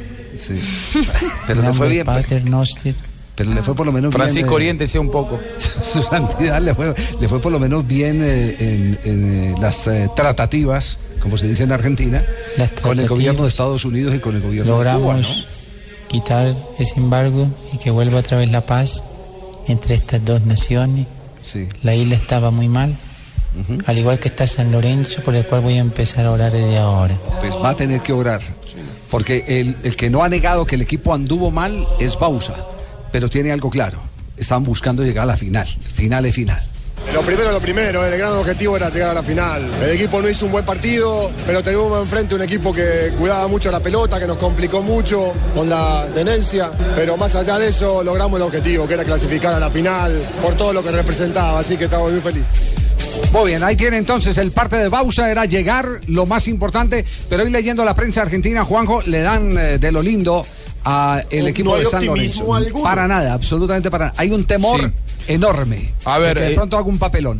Pero le fue bien. Pater Noster. Pero le fue por lo menos Francisco bien. eh, Oriéntese un poco. su santidad le fue, le fue por lo menos bien eh, en, en, eh, las eh, tratativas, como se dice en Argentina, con el gobierno de Estados Unidos y con el gobierno de Cuba, logramos ¿no? quitar ese embargo y que vuelva otra vez la paz entre estas dos naciones. La isla estaba muy mal, al igual que está San Lorenzo, por el cual voy a empezar a orar desde ahora. Pues va a tener que orar. Porque el, el que no ha negado que el equipo anduvo mal es Bausa. Pero tiene algo claro. Estaban buscando llegar a la final. Final es final. Lo primero, lo primero, el gran objetivo era llegar a la final. El equipo no hizo un buen partido, pero tenemos enfrente un equipo que cuidaba mucho la pelota, que nos complicó mucho con la tenencia, pero más allá de eso logramos el objetivo, que era clasificar a la final por todo lo que representaba, así que estamos muy felices. Muy bien, ahí tiene entonces el parte de Bausa, era llegar lo más importante, pero hoy leyendo la prensa argentina, Juanjo, le dan eh, de lo lindo a el No- equipo no de San Lorenzo. alguno. Para nada, absolutamente para nada. Hay un temor Sí. enorme. A ver, de que de eh, pronto haga un papelón.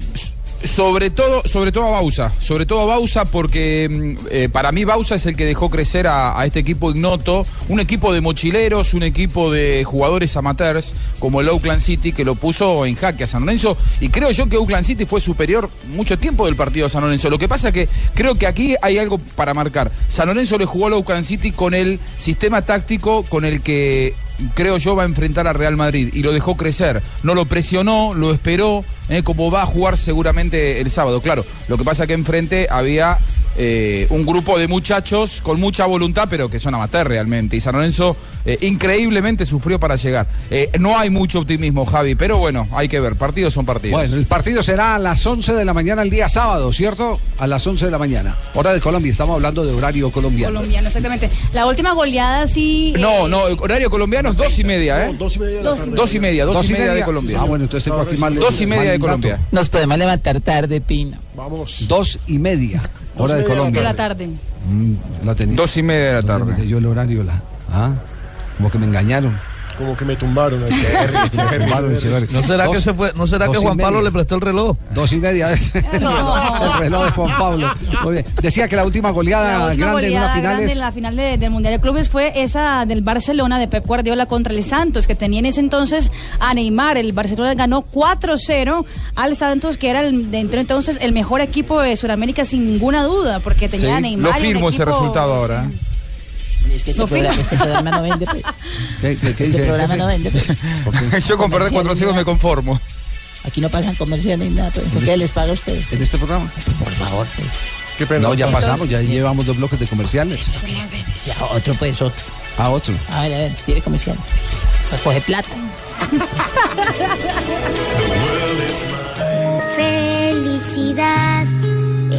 Sobre todo, sobre todo a Bausa, sobre todo a Bausa porque mm, eh, para mí Bausa es el que dejó crecer a, este equipo ignoto, un equipo de mochileros, un equipo de jugadores amateurs como el Oakland City que lo puso en jaque a San Lorenzo y creo yo que Oakland City fue superior mucho tiempo del partido a San Lorenzo. Lo que pasa que creo que aquí hay algo para marcar. San Lorenzo le jugó al Oakland City con el sistema táctico con el que creo yo va a enfrentar a Real Madrid y lo dejó crecer, no lo presionó, lo esperó, eh, como va a jugar seguramente el sábado. Claro, lo que pasa que enfrente había eh, un grupo de muchachos con mucha voluntad, pero que son amateurs realmente. Y San Lorenzo eh, increíblemente sufrió para llegar. Eh, no hay mucho optimismo, Javi, pero bueno, hay que ver. Partidos son partidos. Bueno, el partido será a las 11 de la mañana el día sábado, ¿cierto? A las 11 de la mañana. Hora de Colombia, estamos hablando de horario colombiano. Colombiano, exactamente. La última goleada sí. eh, No, no, horario colombiano es dos y media, ¿eh? dos y media de Dos- tarde. Dos y media, dos, y media, de Colombia. Ah, bueno, entonces tengo aquí mal Dos y media de Colombia. Nos podemos levantar tarde, Pino. Vamos. Dos y media, hora de de Colombia. la tarde. Mm, la tenía. Dos y media de la tarde. Yo el horario, la. Ah, como que me engañaron. Como que me tumbaron. ahí. ¿No será que se fue? ¿No será que Juan Pablo le prestó el reloj? Dos y media es el reloj de Juan Pablo. Muy bien. Decía que la última goleada La última grande en una goleada final grande en la final de- del Mundial de Clubes fue esa del Barcelona de Pep Guardiola contra el Santos, que tenía en ese entonces a Neymar. El Barcelona ganó 4-0 al Santos, que era el, dentro entonces el mejor equipo de Sudamérica sin ninguna duda, porque tenía a Neymar. lo firmo ese resultado ahora. Es que este, No, programa, este programa no vende, pues. ¿Qué- qué- qué Este dice? programa no vende, pues. Yo con perder 400 me conformo. Aquí no pasan comerciales ni nada, pues. ¿Por qué les paga a ustedes? en este programa. Por favor, pues. Qué pena. No, ya Entonces- pasamos, ya llevamos dos bloques de comerciales. Ya, otro, pues, otro. A otro. A ver, a ver, tiene comerciales. Pues coge plata. Felicidad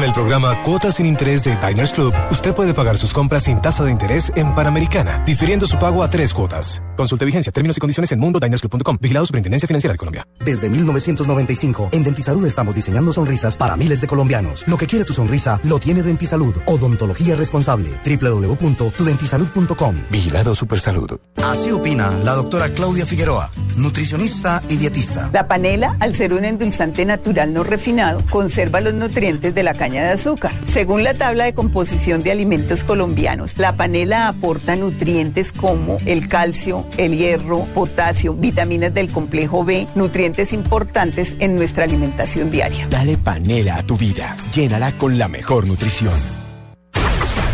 Con el programa Cuotas sin Interés de Diners Club, usted puede pagar sus compras sin tasa de interés en Panamericana, difiriendo su pago a tres cuotas. Consulte vigencia, términos y condiciones en mundodinersclub.com. Vigilado Superintendencia Financiera de Colombia. Desde 1995, en Dentisalud estamos diseñando sonrisas para miles de colombianos. Lo que quiere tu sonrisa, lo tiene Dentisalud. Odontología responsable. www.tudentisalud.com. Vigilado Supersalud. Así opina la doctora Claudia Figueroa, nutricionista y dietista. La panela, al ser un endulzante natural no refinado, conserva los nutrientes de la caña de azúcar. Según la tabla de composición de alimentos colombianos, la panela aporta nutrientes como el calcio, el hierro, potasio, vitaminas del complejo B, nutrientes importantes en nuestra alimentación diaria. Dale panela a tu vida. Llénala con la mejor nutrición.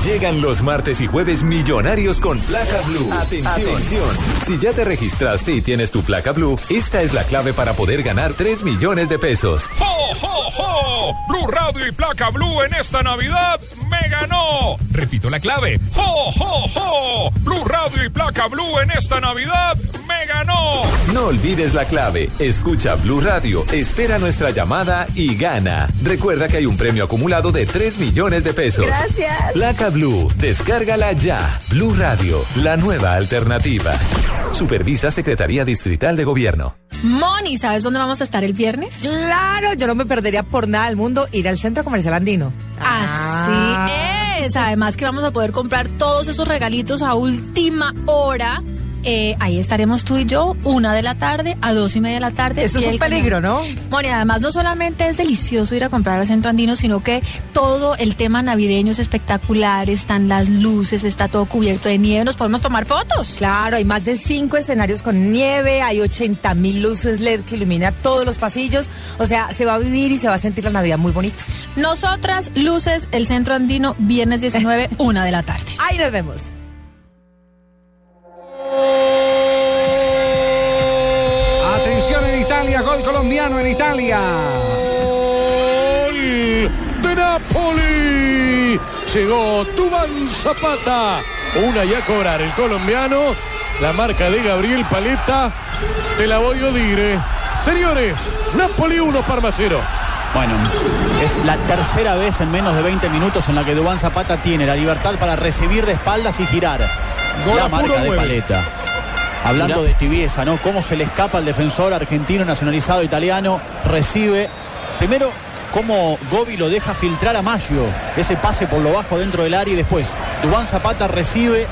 Llegan los martes y jueves millonarios con placa blue. Atención. Si ya te registraste y tienes tu placa blue, esta es la clave para poder ganar 3 millones de pesos. ¡Jo, jo, jo! Blue Radio y Placa Blue en esta Navidad me ganó. Repito la clave. ¡Jo, jo, jo! Blue Radio y Placa Blue en esta Navidad me ganó. No olvides la clave. Escucha Blue Radio, espera nuestra llamada y gana. Recuerda que hay un premio acumulado de 3 millones de pesos. Gracias. Placa Blue, descárgala ya. Blue Radio, la nueva alternativa. Supervisa Secretaría Distrital de Gobierno. Moni, ¿sabes dónde vamos a estar el viernes? Claro, yo no me perdería por nada del mundo ir al Centro Comercial Andino. Así es. Además que vamos a poder comprar todos esos regalitos a última hora. Eh, ahí estaremos tú y yo, una de la tarde a dos y media de la tarde. Eso es un el peligro, ¿no? Moni, además no solamente es delicioso ir a comprar al centro andino, sino que todo el tema navideño es espectacular, están las luces, está todo cubierto de nieve, nos podemos tomar fotos. Claro, hay más de cinco escenarios con nieve, hay 80 mil luces LED que iluminan todos los pasillos. O sea, se va a vivir y se va a sentir la Navidad muy bonito. Nosotras, luces, el centro andino, viernes 19, una de la tarde. Ahí nos vemos. Atención en Italia, gol colombiano en Italia. Gol de Napoli. Llegó Dubán Zapata. Una y a cobrar el colombiano. La marca de Gabriel Paleta. Te la voy a dire. Señores, Napoli 1, Parma 0. Bueno, es la tercera vez en menos de 20 minutos en la que Dubán Zapata tiene la libertad para recibir de espaldas y girar. Gol la marca de. Paleta. Hablando de tibieza, ¿no? Cómo se le escapa al defensor argentino nacionalizado italiano. Recibe. Primero, cómo Gobi lo deja filtrar a Maggio. Ese pase por lo bajo dentro del área y después Dubán Zapata recibe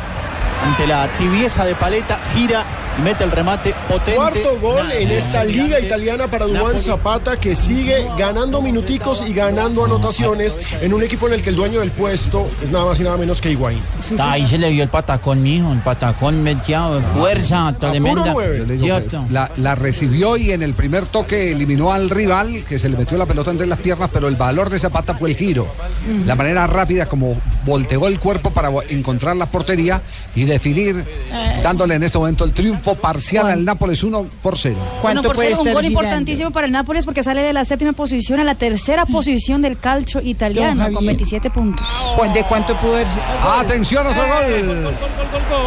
ante la tibieza de Paleta, gira mete el remate potente. Cuarto gol Nada, en esta liga italiana para Dubán Zapata que sigue ganando minuticos y ganando anotaciones en un equipo en el que el dueño del puesto es nada más y nada menos que Higuaín. Ahí se le vio el patacón, mijo, el patacón metido, fuerza tremenda. Digo, ¿Cierto? la, la recibió y en el primer toque eliminó al rival que se le metió la pelota entre las piernas, pero el valor de Zapata fue el giro. La manera rápida como volteó el cuerpo para encontrar la portería y definir, dándole en este momento el triunfo triunfo parcial al Nápoles 1 por 0. ¿Cuánto bueno, por puede cero, un gol importantísimo para el Nápoles porque sale de la séptima posición a la tercera mm. posición del calcio italiano con 27 puntos. ¿De cuánto pudo irse? Atención, otro eh, gol. Gol, gol,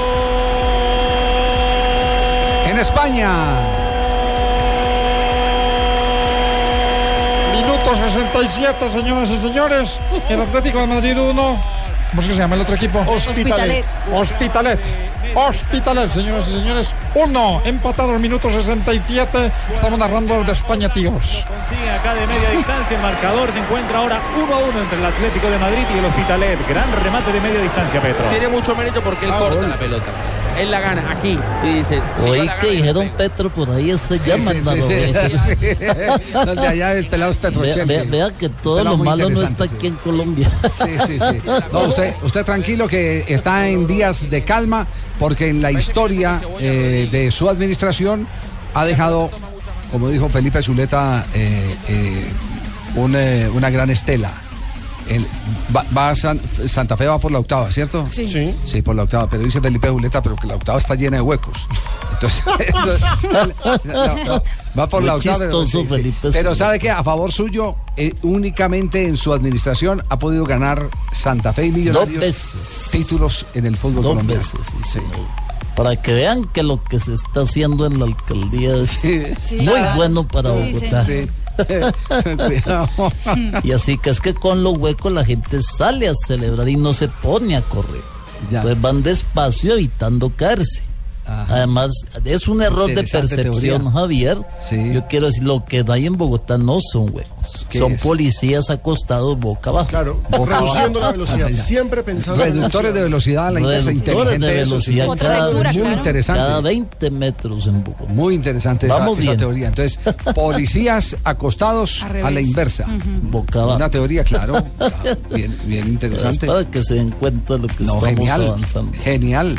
en España. Minuto 67, señoras y señores. El Atlético de Madrid 1. ¿Cómo es que se llama el otro equipo? Hospitalet. Hospitalet. Hospitalet señoras y señores. 1. Empatado al minuto 67. Estamos narrando de España, tíos. Consigue acá de media distancia el marcador. Se encuentra ahora 1 a 1 entre el Atlético de Madrid y el Hospitalet. Gran remate de media distancia, Petro. Tiene mucho mérito porque él corta la pelota. Él la gana aquí. Y dice. si Oí que dijeron Petro por ahí, se Sí, llama sí, sí, sí, Vea- sí. Los de allá del pelado es Petrocelli. Vea, vea que todo lo malo no está aquí en Colombia. Sí, sí, sí. No, usted, usted tranquilo que está en días de calma porque en la historia eh, de su administración ha dejado, como dijo Felipe Zuleta, eh, eh, un, una gran estela. El- va, va a San- Santa Fe va por la octava, ¿cierto? Sí. Sí. Sí, por la octava, pero dice Felipe Zuleta, pero que la octava está llena de huecos. Entonces, eso- no, no, va por Muy la octava. pero sí, sí. Pero sabe que a favor suyo, eh, únicamente en su administración ha podido ganar Santa Fe y Millonarios Dos veces. títulos en el fútbol Dos colombiano. veces, sí. Para que vean que lo que se está haciendo en la alcaldía es Sí. muy bueno para Sí, Bogotá. sí. Cuidado. Y así que es que con los huecos la gente sale a celebrar y no se pone a correr. Entonces van despacio evitando caerse. Además, es un error de percepción, teoría. Javier. Yo quiero decir, lo que hay en Bogotá no son huecos. ¿Qué Son es? policías acostados boca abajo. Claro, reduciendo la velocidad. Siempre pensando Reductores de velocidad, la Reductores inteligente. de eso sí. velocidad cada, Muy interesante. cada 20 metros en Bogotá. Muy interesante esa, Vamos esa bien. teoría. Entonces, policías acostados a revés. la inversa. Boca abajo. Una teoría, claro. claro, Bien, bien interesante. Es para que se den cuenta de lo que No, estamos genial. avanzando. Genial.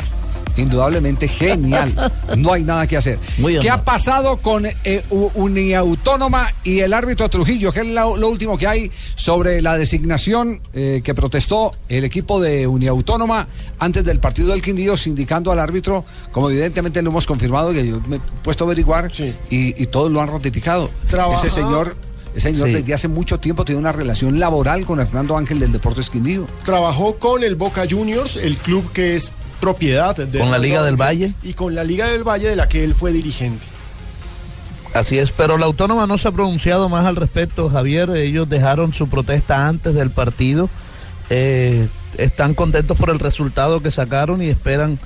Indudablemente genial. No hay nada que hacer. ¿Qué ha pasado con eh, Uniautónoma y el árbitro Trujillo? ¿Qué es lo, lo último que hay sobre la designación eh, que protestó el equipo de Uniautónoma antes del partido del Quindío, indicando al árbitro, como evidentemente lo hemos confirmado, que yo me he puesto a averiguar y, y todos lo han ratificado. Trabaja- Ese señor. Ese señor Sí. desde hace mucho tiempo tiene una relación laboral con Hernando Ángel del Deportes Quindío. Trabajó con el Boca Juniors, el club que es propiedad de ¿Con la Liga del Valle? y con la Liga del Valle de la que él fue dirigente. Así es, pero la autónoma no se ha pronunciado más al respecto, Javier. Ellos dejaron su protesta antes del partido. Eh, están contentos por el resultado que sacaron y esperan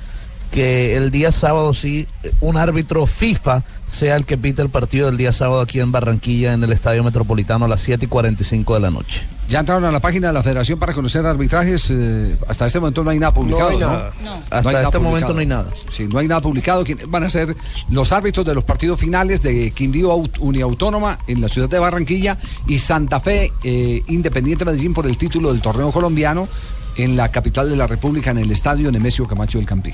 que el día sábado sí un árbitro FIFA sea el que pite el partido del día sábado aquí en Barranquilla en el Estadio Metropolitano a las 7 y 45 de la noche. Ya entraron a la página de la federación para conocer arbitrajes. eh, hasta este momento no hay nada publicado. hay ¿no? nada. No. hay Hasta nada este momento no hay nada. Sí, no hay nada publicado. ¿Quiénes van a ser los árbitros de los partidos finales de Quindío Aut- Uniautónoma en la ciudad de Barranquilla y Santa Fe eh, Independiente Medellín por el título del torneo colombiano en la capital de la República, en el estadio Nemesio Camacho del Campín.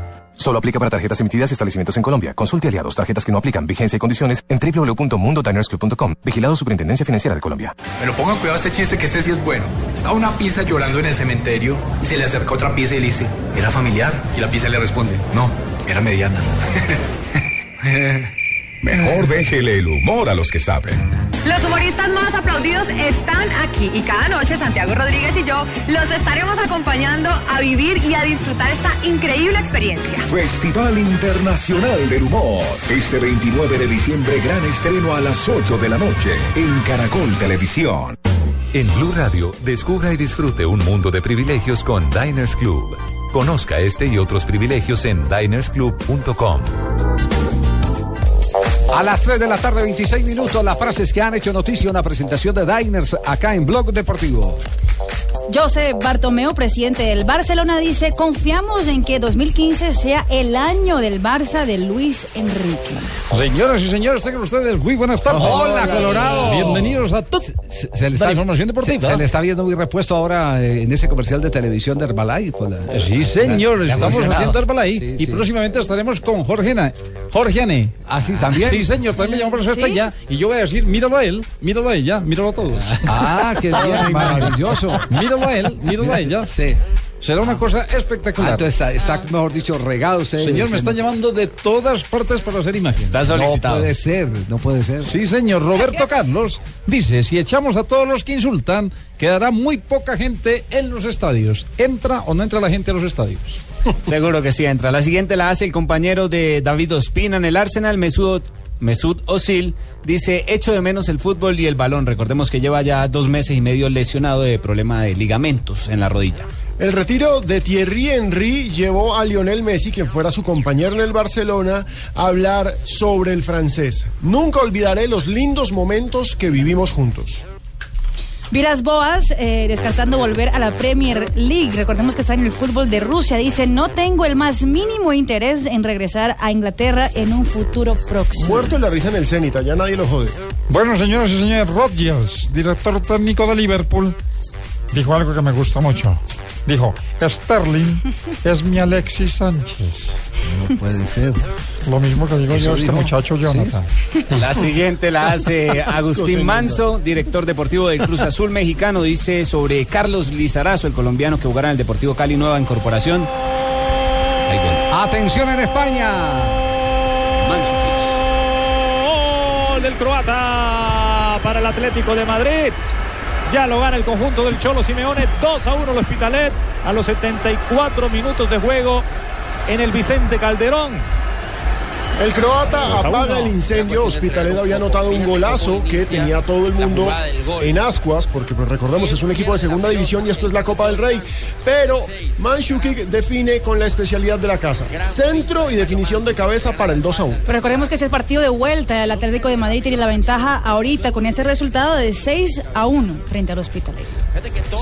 Solo aplica para tarjetas emitidas y establecimientos en Colombia. Consulte aliados, tarjetas que no aplican, vigencia y condiciones en www.mundodinersclub.com. Vigilado Superintendencia Financiera de Colombia. Pero pongan cuidado a este chiste que este sí es bueno. Estaba una pizza llorando en el cementerio y se le acerca otra pizza y le dice, ¿era familiar? Y la pizza le responde, no, era mediana. Mejor déjele el humor a los que saben. Los humoristas más aplaudidos están aquí y cada noche Santiago Rodríguez y yo los estaremos acompañando a vivir y a disfrutar esta increíble experiencia. Festival Internacional del Humor. Este 29 de diciembre, gran estreno a las 8 de la noche en Caracol Televisión. En Blue Radio, descubra y disfrute un mundo de privilegios con Diners Club. Conozca este y otros privilegios en dinersclub.com. A las 3 de la tarde, 26 minutos, las frases que han hecho noticia, una presentación de Diners acá en Blog Deportivo. José Bartomeu, presidente del Barcelona, dice, confiamos en que 2015 sea el año del Barça de Luis Enrique. Señoras y señores, tengan ustedes muy buenas tardes. Hola, Colorado. Bienvenidos a todos. Se, se le está, la información se, deportiva. se le está viendo muy repuesto ahora eh, en ese comercial de televisión de Herbalife. la- Sí, señor, la- la- estamos haciendo Herbalife Sí, y sí. próximamente estaremos con Jorge. Jorge Ane. ¿Ah, sí, también? Sí, señor, también le llamamos hasta ¿Sí? allá y yo voy a decir, míralo a él, míralo a ella, míralo a todos. Ah, qué bien, maravilloso. Míralo a él, míralo a ella. Sí. Será una cosa espectacular. Ah, entonces está, está, mejor dicho, regado usted. Señor, me están llamando de todas partes para hacer imagen. No puede ser, no puede ser. Sí, señor. Roberto Carlos dice, si echamos a todos los que insultan, quedará muy poca gente en los estadios. ¿Entra o no entra la gente a los estadios? Seguro que sí entra. La siguiente la hace el compañero de David Ospina en el Arsenal, Mesut, Mesut Özil. Dice, echo de menos el fútbol y el balón. Recordemos que lleva ya dos meses y medio lesionado de problema de ligamentos en la rodilla. El retiro de Thierry Henry llevó a Lionel Messi, quien fuera su compañero en el Barcelona, a hablar sobre el francés. Nunca olvidaré los lindos momentos que vivimos juntos. Viras Boas, eh, descartando volver a la Premier League. Recordemos que está en el fútbol de Rusia. Dice, no tengo el más mínimo interés en regresar a Inglaterra en un futuro próximo. Muerto en la risa en el Zenit, ya nadie lo jode. Bueno, señoras y señores, Rodgers, director técnico de Liverpool, dijo algo que me gusta mucho. Dijo, Sterling es mi Alexis Sánchez. No puede ser. Lo mismo que digo ¿Eso yo, este dijo? muchacho Jonathan. La siguiente la hace Agustín Manso, director deportivo del Cruz Azul mexicano. Dice sobre Carlos Lizarazo, el colombiano que jugará en el Deportivo Cali, nueva incorporación. Atención en España. Gol del croata para el Atlético de Madrid. Ya lo gana el conjunto del Cholo Simeone. 2 a 1 el Hospitalet a los 74 minutos de juego en el Vicente Calderón. El croata apaga el incendio. Hospitalet había anotado un golazo que tenía todo el mundo en ascuas, porque pues, recordemos es un equipo de segunda división y esto es la Copa del Rey. Pero Manchukic define con la especialidad de la casa: centro y definición de cabeza para el 2 a 1. Pero recordemos que es el partido de vuelta. El Atlético de Madrid tiene la ventaja ahorita con ese resultado de 6 a 1 frente al Hospital.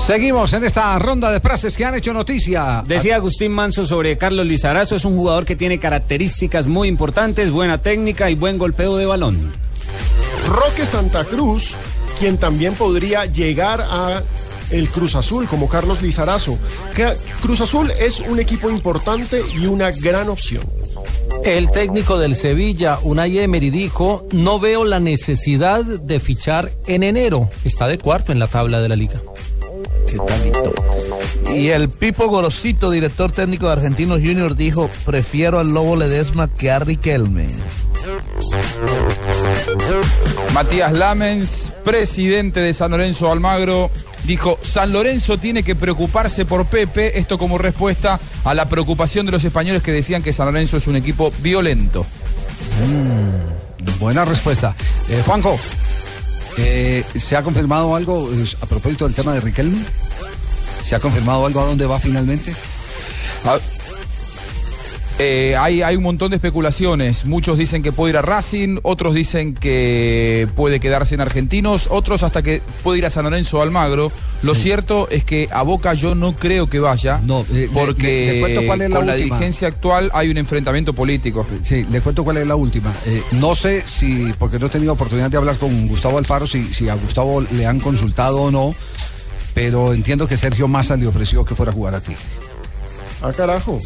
Seguimos en esta ronda de frases que han hecho noticia. Decía Agustín Manso sobre Carlos Lizarazo, es un jugador que tiene características muy importantes, buena técnica y buen golpeo de balón. Roque Santa Cruz, quien también podría llegar a el Cruz Azul, como Carlos Lizarazo. Que Cruz Azul es un equipo importante y una gran opción. El técnico del Sevilla, Unai Emery, dijo, no veo la necesidad de fichar en enero. Está de cuarto en la tabla de la liga. ¿Qué talito? Y el Pipo Gorosito, director técnico de Argentinos Junior, dijo, prefiero al Lobo Ledesma que a Riquelme. Matías Lamens, presidente de San Lorenzo Almagro, dijo, San Lorenzo tiene que preocuparse por Pepe, esto como respuesta a la preocupación de los españoles que decían que San Lorenzo es un equipo violento. Mm, buena respuesta. Eh, Juanjo, eh, ¿se ha confirmado algo eh, a propósito del tema de Riquelme? ¿Se ha confirmado algo a dónde va finalmente? Ah, eh, hay, hay un montón de especulaciones. Muchos dicen que puede ir a Racing, otros dicen que puede quedarse en Argentinos, otros hasta que puede ir a San Lorenzo o Almagro. Lo cierto es que a Boca yo no creo que vaya, porque le- le cuento cuál es la con la dirigencia actual hay un enfrentamiento político. Sí, le cuento cuál es la última. Eh, no sé si, porque no he tenido oportunidad de hablar con Gustavo Alfaro, si, si a Gustavo le han consultado o no, pero entiendo que Sergio Massa le ofreció que fuera a jugar a ti. Ah, carajo.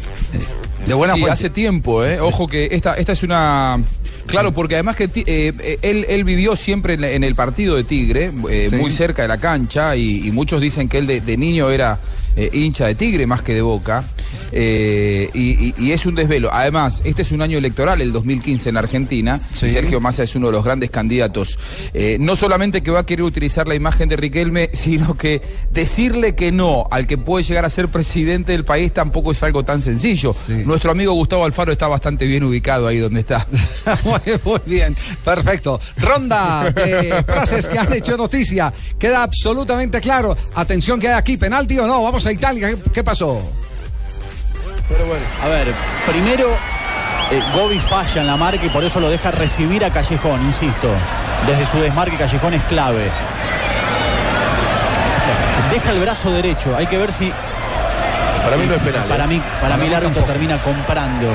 De buena sí, fuente. hace tiempo, ¿eh? Ojo que esta, esta es una... Claro, porque además que eh, eh, él, él vivió siempre en, el partido de Tigre, eh, Sí. muy cerca de la cancha, y, y muchos dicen que él de, de niño era eh, hincha de Tigre más que de Boca, eh, y, y- y es un desvelo. Además, este es un año electoral, el 2015 en Argentina, y Sergio Massa es uno de los grandes candidatos. Eh, no solamente que va a querer utilizar la imagen de Riquelme, sino que decirle que no al que puede llegar a ser presidente del país tampoco es algo tan sencillo. Nuestro amigo Gustavo Alfaro está bastante bien ubicado ahí donde está. muy, muy bien, perfecto. Ronda de frases que han hecho noticia. Queda absolutamente claro. Atención que hay aquí, penalti o no. Vamos a Italia. ¿Qué, pasó? A ver, primero eh, Gobi falla en la marca y por eso lo deja recibir a Callejón, insisto. Desde su desmarque Callejón es clave. Deja el brazo derecho, hay que ver si... Para mí no es penal. ¿eh? Para mí, para mí el árbitro termina comprando.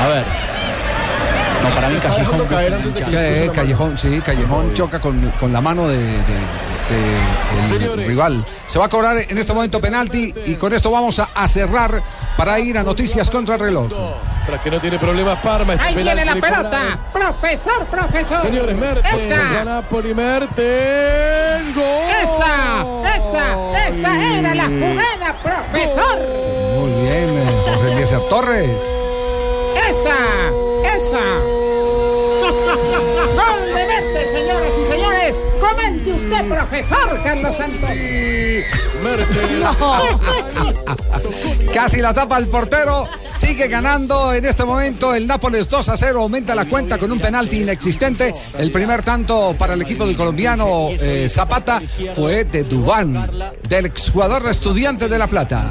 A ver. No, para mí Callejón... Eh, Callejón, sí, Callejón choca con, con la mano de, de- de- el Señores. rival. Se va a cobrar en este momento penalti y con esto vamos a, a cerrar para ir a noticias contra el reloj. Tras que no tiene problemas Parma. Este Ahí viene la pelota. Profesor, profesor. Señores, Mertens. Esa. Napoli, Mertens. Gol. Esa, esa, esa era la jugada profesor! Muy bien, eh, Jorge Eliezer Torres. ¡Esa! ¡Esa! ¡Gol de Mete, señoras y señores! ¡Comente usted, profesor Carlos Santos! Casi la tapa el portero. Sigue ganando en este momento el Nápoles 2 a 0. Aumenta la cuenta con un penalti inexistente. El primer tanto para el equipo del colombiano eh, Zapata fue de Dubán, del exjugador estudiante de La Plata.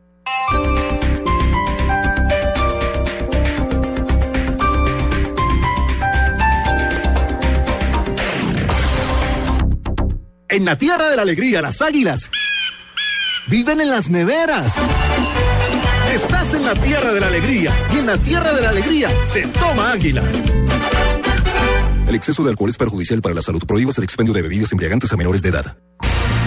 En la tierra de la alegría, las águilas viven en las neveras. Estás en la tierra de la alegría y en la tierra de la alegría se toma águila. El exceso de alcohol es perjudicial para la salud. Prohíbas el expendio de bebidas embriagantes a menores de edad.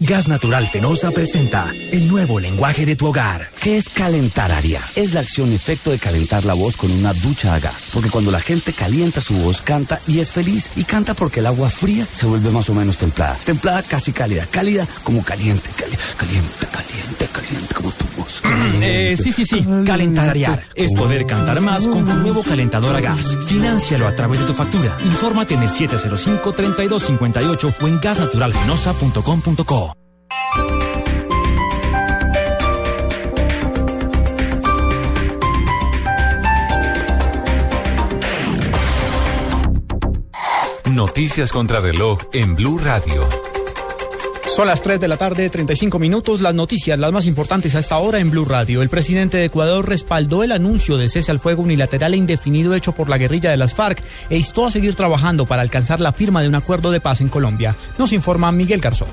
Gas Natural Fenosa presenta el nuevo lenguaje de tu hogar. ¿Qué es calentar área? Es la acción y efecto de calentar la voz con una ducha a gas. Porque cuando la gente calienta su voz, canta y es feliz. Y canta porque el agua fría se vuelve más o menos templada. Templada casi cálida. Cálida como caliente. Cali- caliente, caliente, caliente como tu voz. Eh, sí, sí, sí. Calentararear es poder cantar más con tu nuevo calentador a gas. Financialo a través de tu factura. Infórmate en el 705-3258 o en gasnaturalfenosa.com.co. Noticias contra reloj en Blue Radio. Son las 3 de la tarde, 35 minutos. Las noticias, las más importantes hasta ahora en Blue Radio. El presidente de Ecuador respaldó el anuncio de cese al fuego unilateral e indefinido hecho por la guerrilla de las FARC e instó a seguir trabajando para alcanzar la firma de un acuerdo de paz en Colombia. Nos informa Miguel Garzón.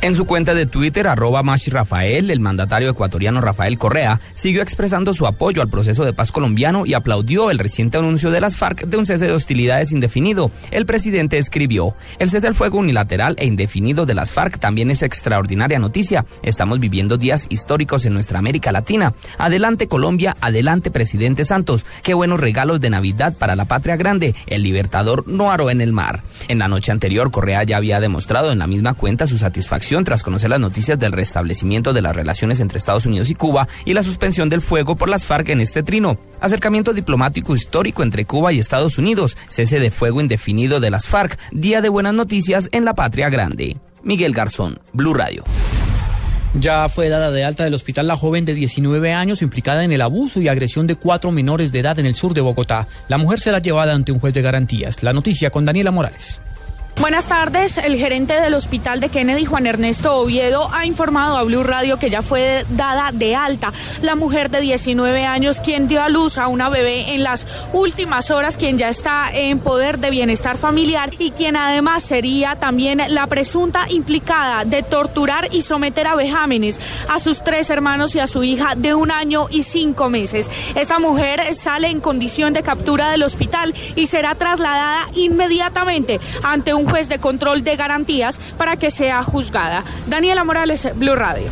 En su cuenta de Twitter, arroba Mashi Rafael, el mandatario ecuatoriano Rafael Correa, siguió expresando su apoyo al proceso de paz colombiano y aplaudió el reciente anuncio de las FARC de un cese de hostilidades indefinido. El presidente escribió, el cese al fuego unilateral e indefinido de las FARC también es extraordinaria noticia. Estamos viviendo días históricos en nuestra América Latina. Adelante Colombia, adelante presidente Santos. Qué buenos regalos de Navidad para la patria grande. El libertador no aró en el mar. En la noche anterior, Correa ya había demostrado en la misma cuenta su satisfacción tras conocer las noticias del restablecimiento de las relaciones entre Estados Unidos y Cuba y la suspensión del fuego por las FARC en este trino. Acercamiento diplomático histórico entre Cuba y Estados Unidos, cese de fuego indefinido de las FARC, día de buenas noticias en la patria grande. Miguel Garzón, Blue Radio. Ya fue dada de alta del hospital la joven de 19 años implicada en el abuso y agresión de cuatro menores de edad en el sur de Bogotá. La mujer será llevada ante un juez de garantías. La noticia con Daniela Morales. Buenas tardes. El gerente del hospital de Kennedy, Juan Ernesto Oviedo, ha informado a Blue Radio que ya fue dada de alta la mujer de 19 años quien dio a luz a una bebé en las últimas horas, quien ya está en poder de bienestar familiar y quien además sería también la presunta implicada de torturar y someter a vejámenes a sus tres hermanos y a su hija de un año y cinco meses. Esta mujer sale en condición de captura del hospital y será trasladada inmediatamente ante un juez de control de garantías para que sea juzgada. Daniela Morales, Blue Radio.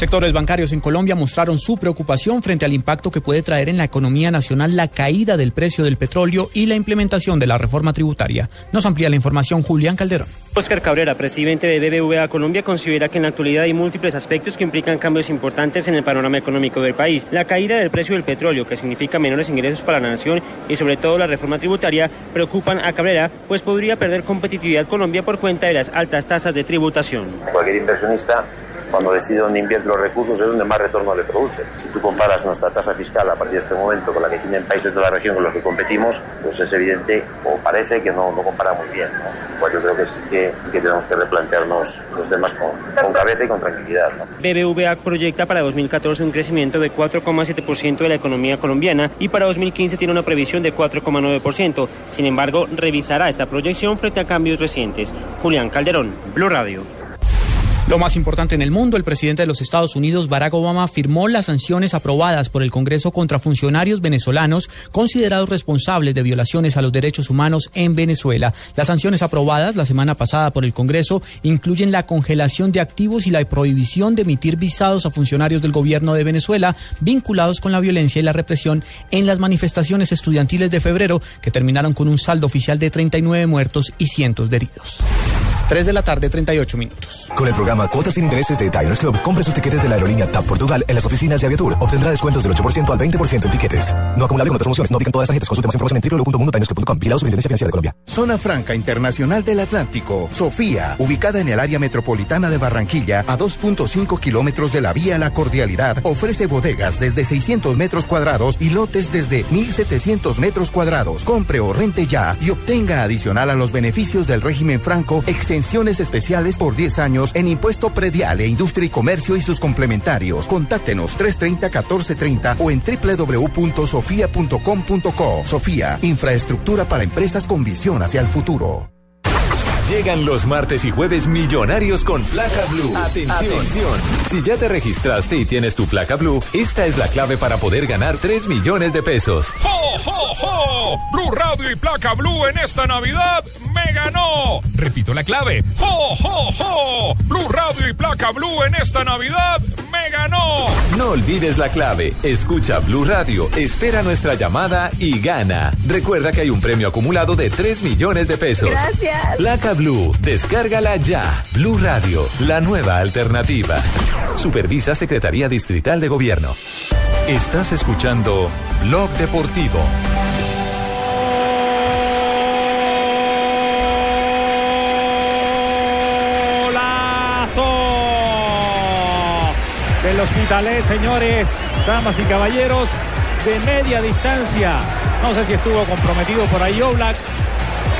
Sectores bancarios en Colombia mostraron su preocupación frente al impacto que puede traer en la economía nacional la caída del precio del petróleo y la implementación de la reforma tributaria. Nos amplía la información Julián Calderón. Oscar Cabrera, presidente de BBVA Colombia, considera que en la actualidad hay múltiples aspectos que implican cambios importantes en el panorama económico del país. La caída del precio del petróleo, que significa menores ingresos para la nación, y sobre todo la reforma tributaria, preocupan a Cabrera, pues podría perder competitividad Colombia por cuenta de las altas tasas de tributación. Cualquier inversionista cuando decide dónde invierte los recursos es donde más retorno le produce. Si tú comparas nuestra tasa fiscal a partir de este momento con la que tienen países de la región con los que competimos, pues es evidente o parece que no, no compara muy bien. ¿no? Pues yo creo que sí que, que tenemos que replantearnos los temas con, con cabeza y con tranquilidad. ¿no? BBVA proyecta para 2014 un crecimiento de 4,7% de la economía colombiana y para 2015 tiene una previsión de 4,9%. Sin embargo, revisará esta proyección frente a cambios recientes. Julián Calderón, Blue Radio. Lo más importante en el mundo, el presidente de los Estados Unidos, Barack Obama, firmó las sanciones aprobadas por el Congreso contra funcionarios venezolanos considerados responsables de violaciones a los derechos humanos en Venezuela. Las sanciones aprobadas la semana pasada por el Congreso incluyen la congelación de activos y la prohibición de emitir visados a funcionarios del gobierno de Venezuela vinculados con la violencia y la represión en las manifestaciones estudiantiles de febrero que terminaron con un saldo oficial de 39 muertos y cientos de heridos. 3 de la tarde, 38 minutos. Con el programa Cuotas sin Intereses de Diners Club, compre sus tiquetes de la aerolínea TAP Portugal en las oficinas de Aviatur. Obtendrá descuentos del 8% al 20% en tiquetes. No acumulable con otras promociones. No aplican todas las tarjetas. Consulte más información en www.mundodinersclub.com. Vigilado Superintendencia Financiera de Colombia. Zona Franca Internacional del Atlántico. Sofía, ubicada en el área metropolitana de Barranquilla, a 2.5 kilómetros de la vía La Cordialidad, ofrece bodegas desde 600 metros cuadrados y lotes desde 1.700 metros cuadrados. Compre o rente ya y obtenga adicional a los beneficios del régimen franco exenciones especiales por 10 años en impuesto predial e industria y comercio y sus complementarios. Contáctenos 330-1430 o en www.sofia.com.co. Sofía, infraestructura para empresas con visión hacia el futuro. Llegan los martes y jueves millonarios con placa blue. Atención. Si ya te registraste y tienes tu placa blue, esta es la clave para poder ganar 3 millones de pesos. ¡Jo, jo, jo! Blue Radio y placa blue en esta Navidad me ganó. Repito la clave. ¡Jo, jo, jo! Blue Radio y placa blue en esta Navidad me ganó. No olvides la clave. Escucha Blue Radio, espera nuestra llamada y gana. Recuerda que hay un premio acumulado de 3 millones de pesos. Gracias. Placa Blue, descárgala ya. Blue Radio, la nueva alternativa. Supervisa Secretaría Distrital de Gobierno. Estás escuchando Blog Deportivo. Del Hospitalet, señores, damas y caballeros, de media distancia. No sé si estuvo comprometido por ahí Oblak.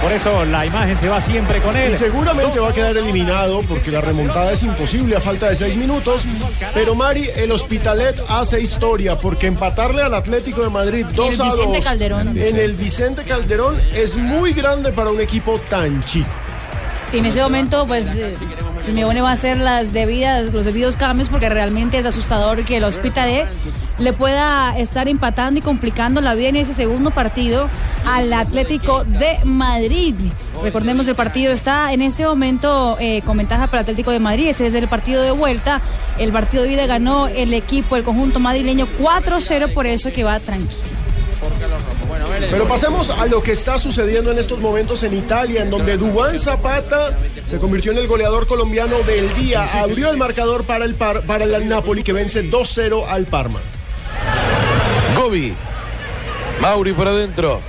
Por eso la imagen se va siempre con él. Y seguramente va a quedar eliminado porque la remontada es imposible a falta de seis minutos. Pero Mari, el Hospitalet hace historia porque empatarle al Atlético de Madrid 2 a 2 Vicente Calderón. en el Vicente Calderón es muy grande para un equipo tan chico. En ese momento, pues, eh, Simeone va a hacer las debidas, los debidos cambios porque realmente es asustador que el Hospitalet le pueda estar empatando y complicando la vida en ese segundo partido al Atlético de Madrid. Recordemos el partido está en este momento eh, con ventaja para el Atlético de Madrid. Ese es el partido de vuelta. El partido de ida ganó el equipo, el conjunto madrileño 4-0, por eso que va tranquilo. Pero pasemos a lo que está sucediendo en estos momentos en Italia, en donde Dubán Zapata se convirtió en el goleador colombiano del día. Abrió el marcador para el, Par- para el Napoli que vence 2-0 al Parma. Gobi. Mauri por adentro.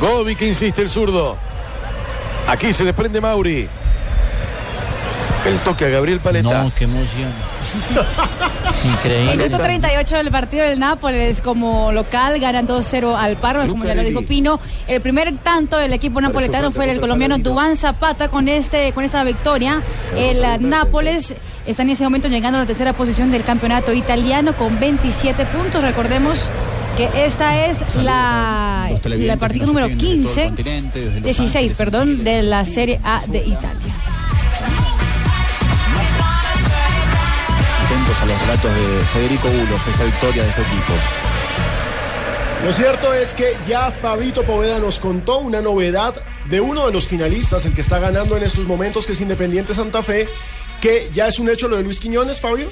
Gobi que insiste el zurdo. Aquí se desprende Mauri. El toque a Gabriel Paleta. No, qué emoción. Increíble. Minuto 38 del partido del Nápoles como local, ganan 2-0 al Parma, como ya lo dijo Pino. El primer tanto del equipo napoletano fue el colombiano Dubán Zapata con este con esta victoria. El Nápoles está en ese momento llegando a la tercera posición del campeonato italiano con 27 puntos. Recordemos que esta es la, la partida número 15, 16, perdón, de la Serie A de Italia. Atentos a los relatos de Federico Bulos, esta victoria de ese equipo. Lo cierto es que ya Fabito Poveda nos contó una novedad de uno de los finalistas, el que está ganando en estos momentos, que es Independiente Santa Fe, que ya es un hecho lo de Luis Quiñones, Fabio.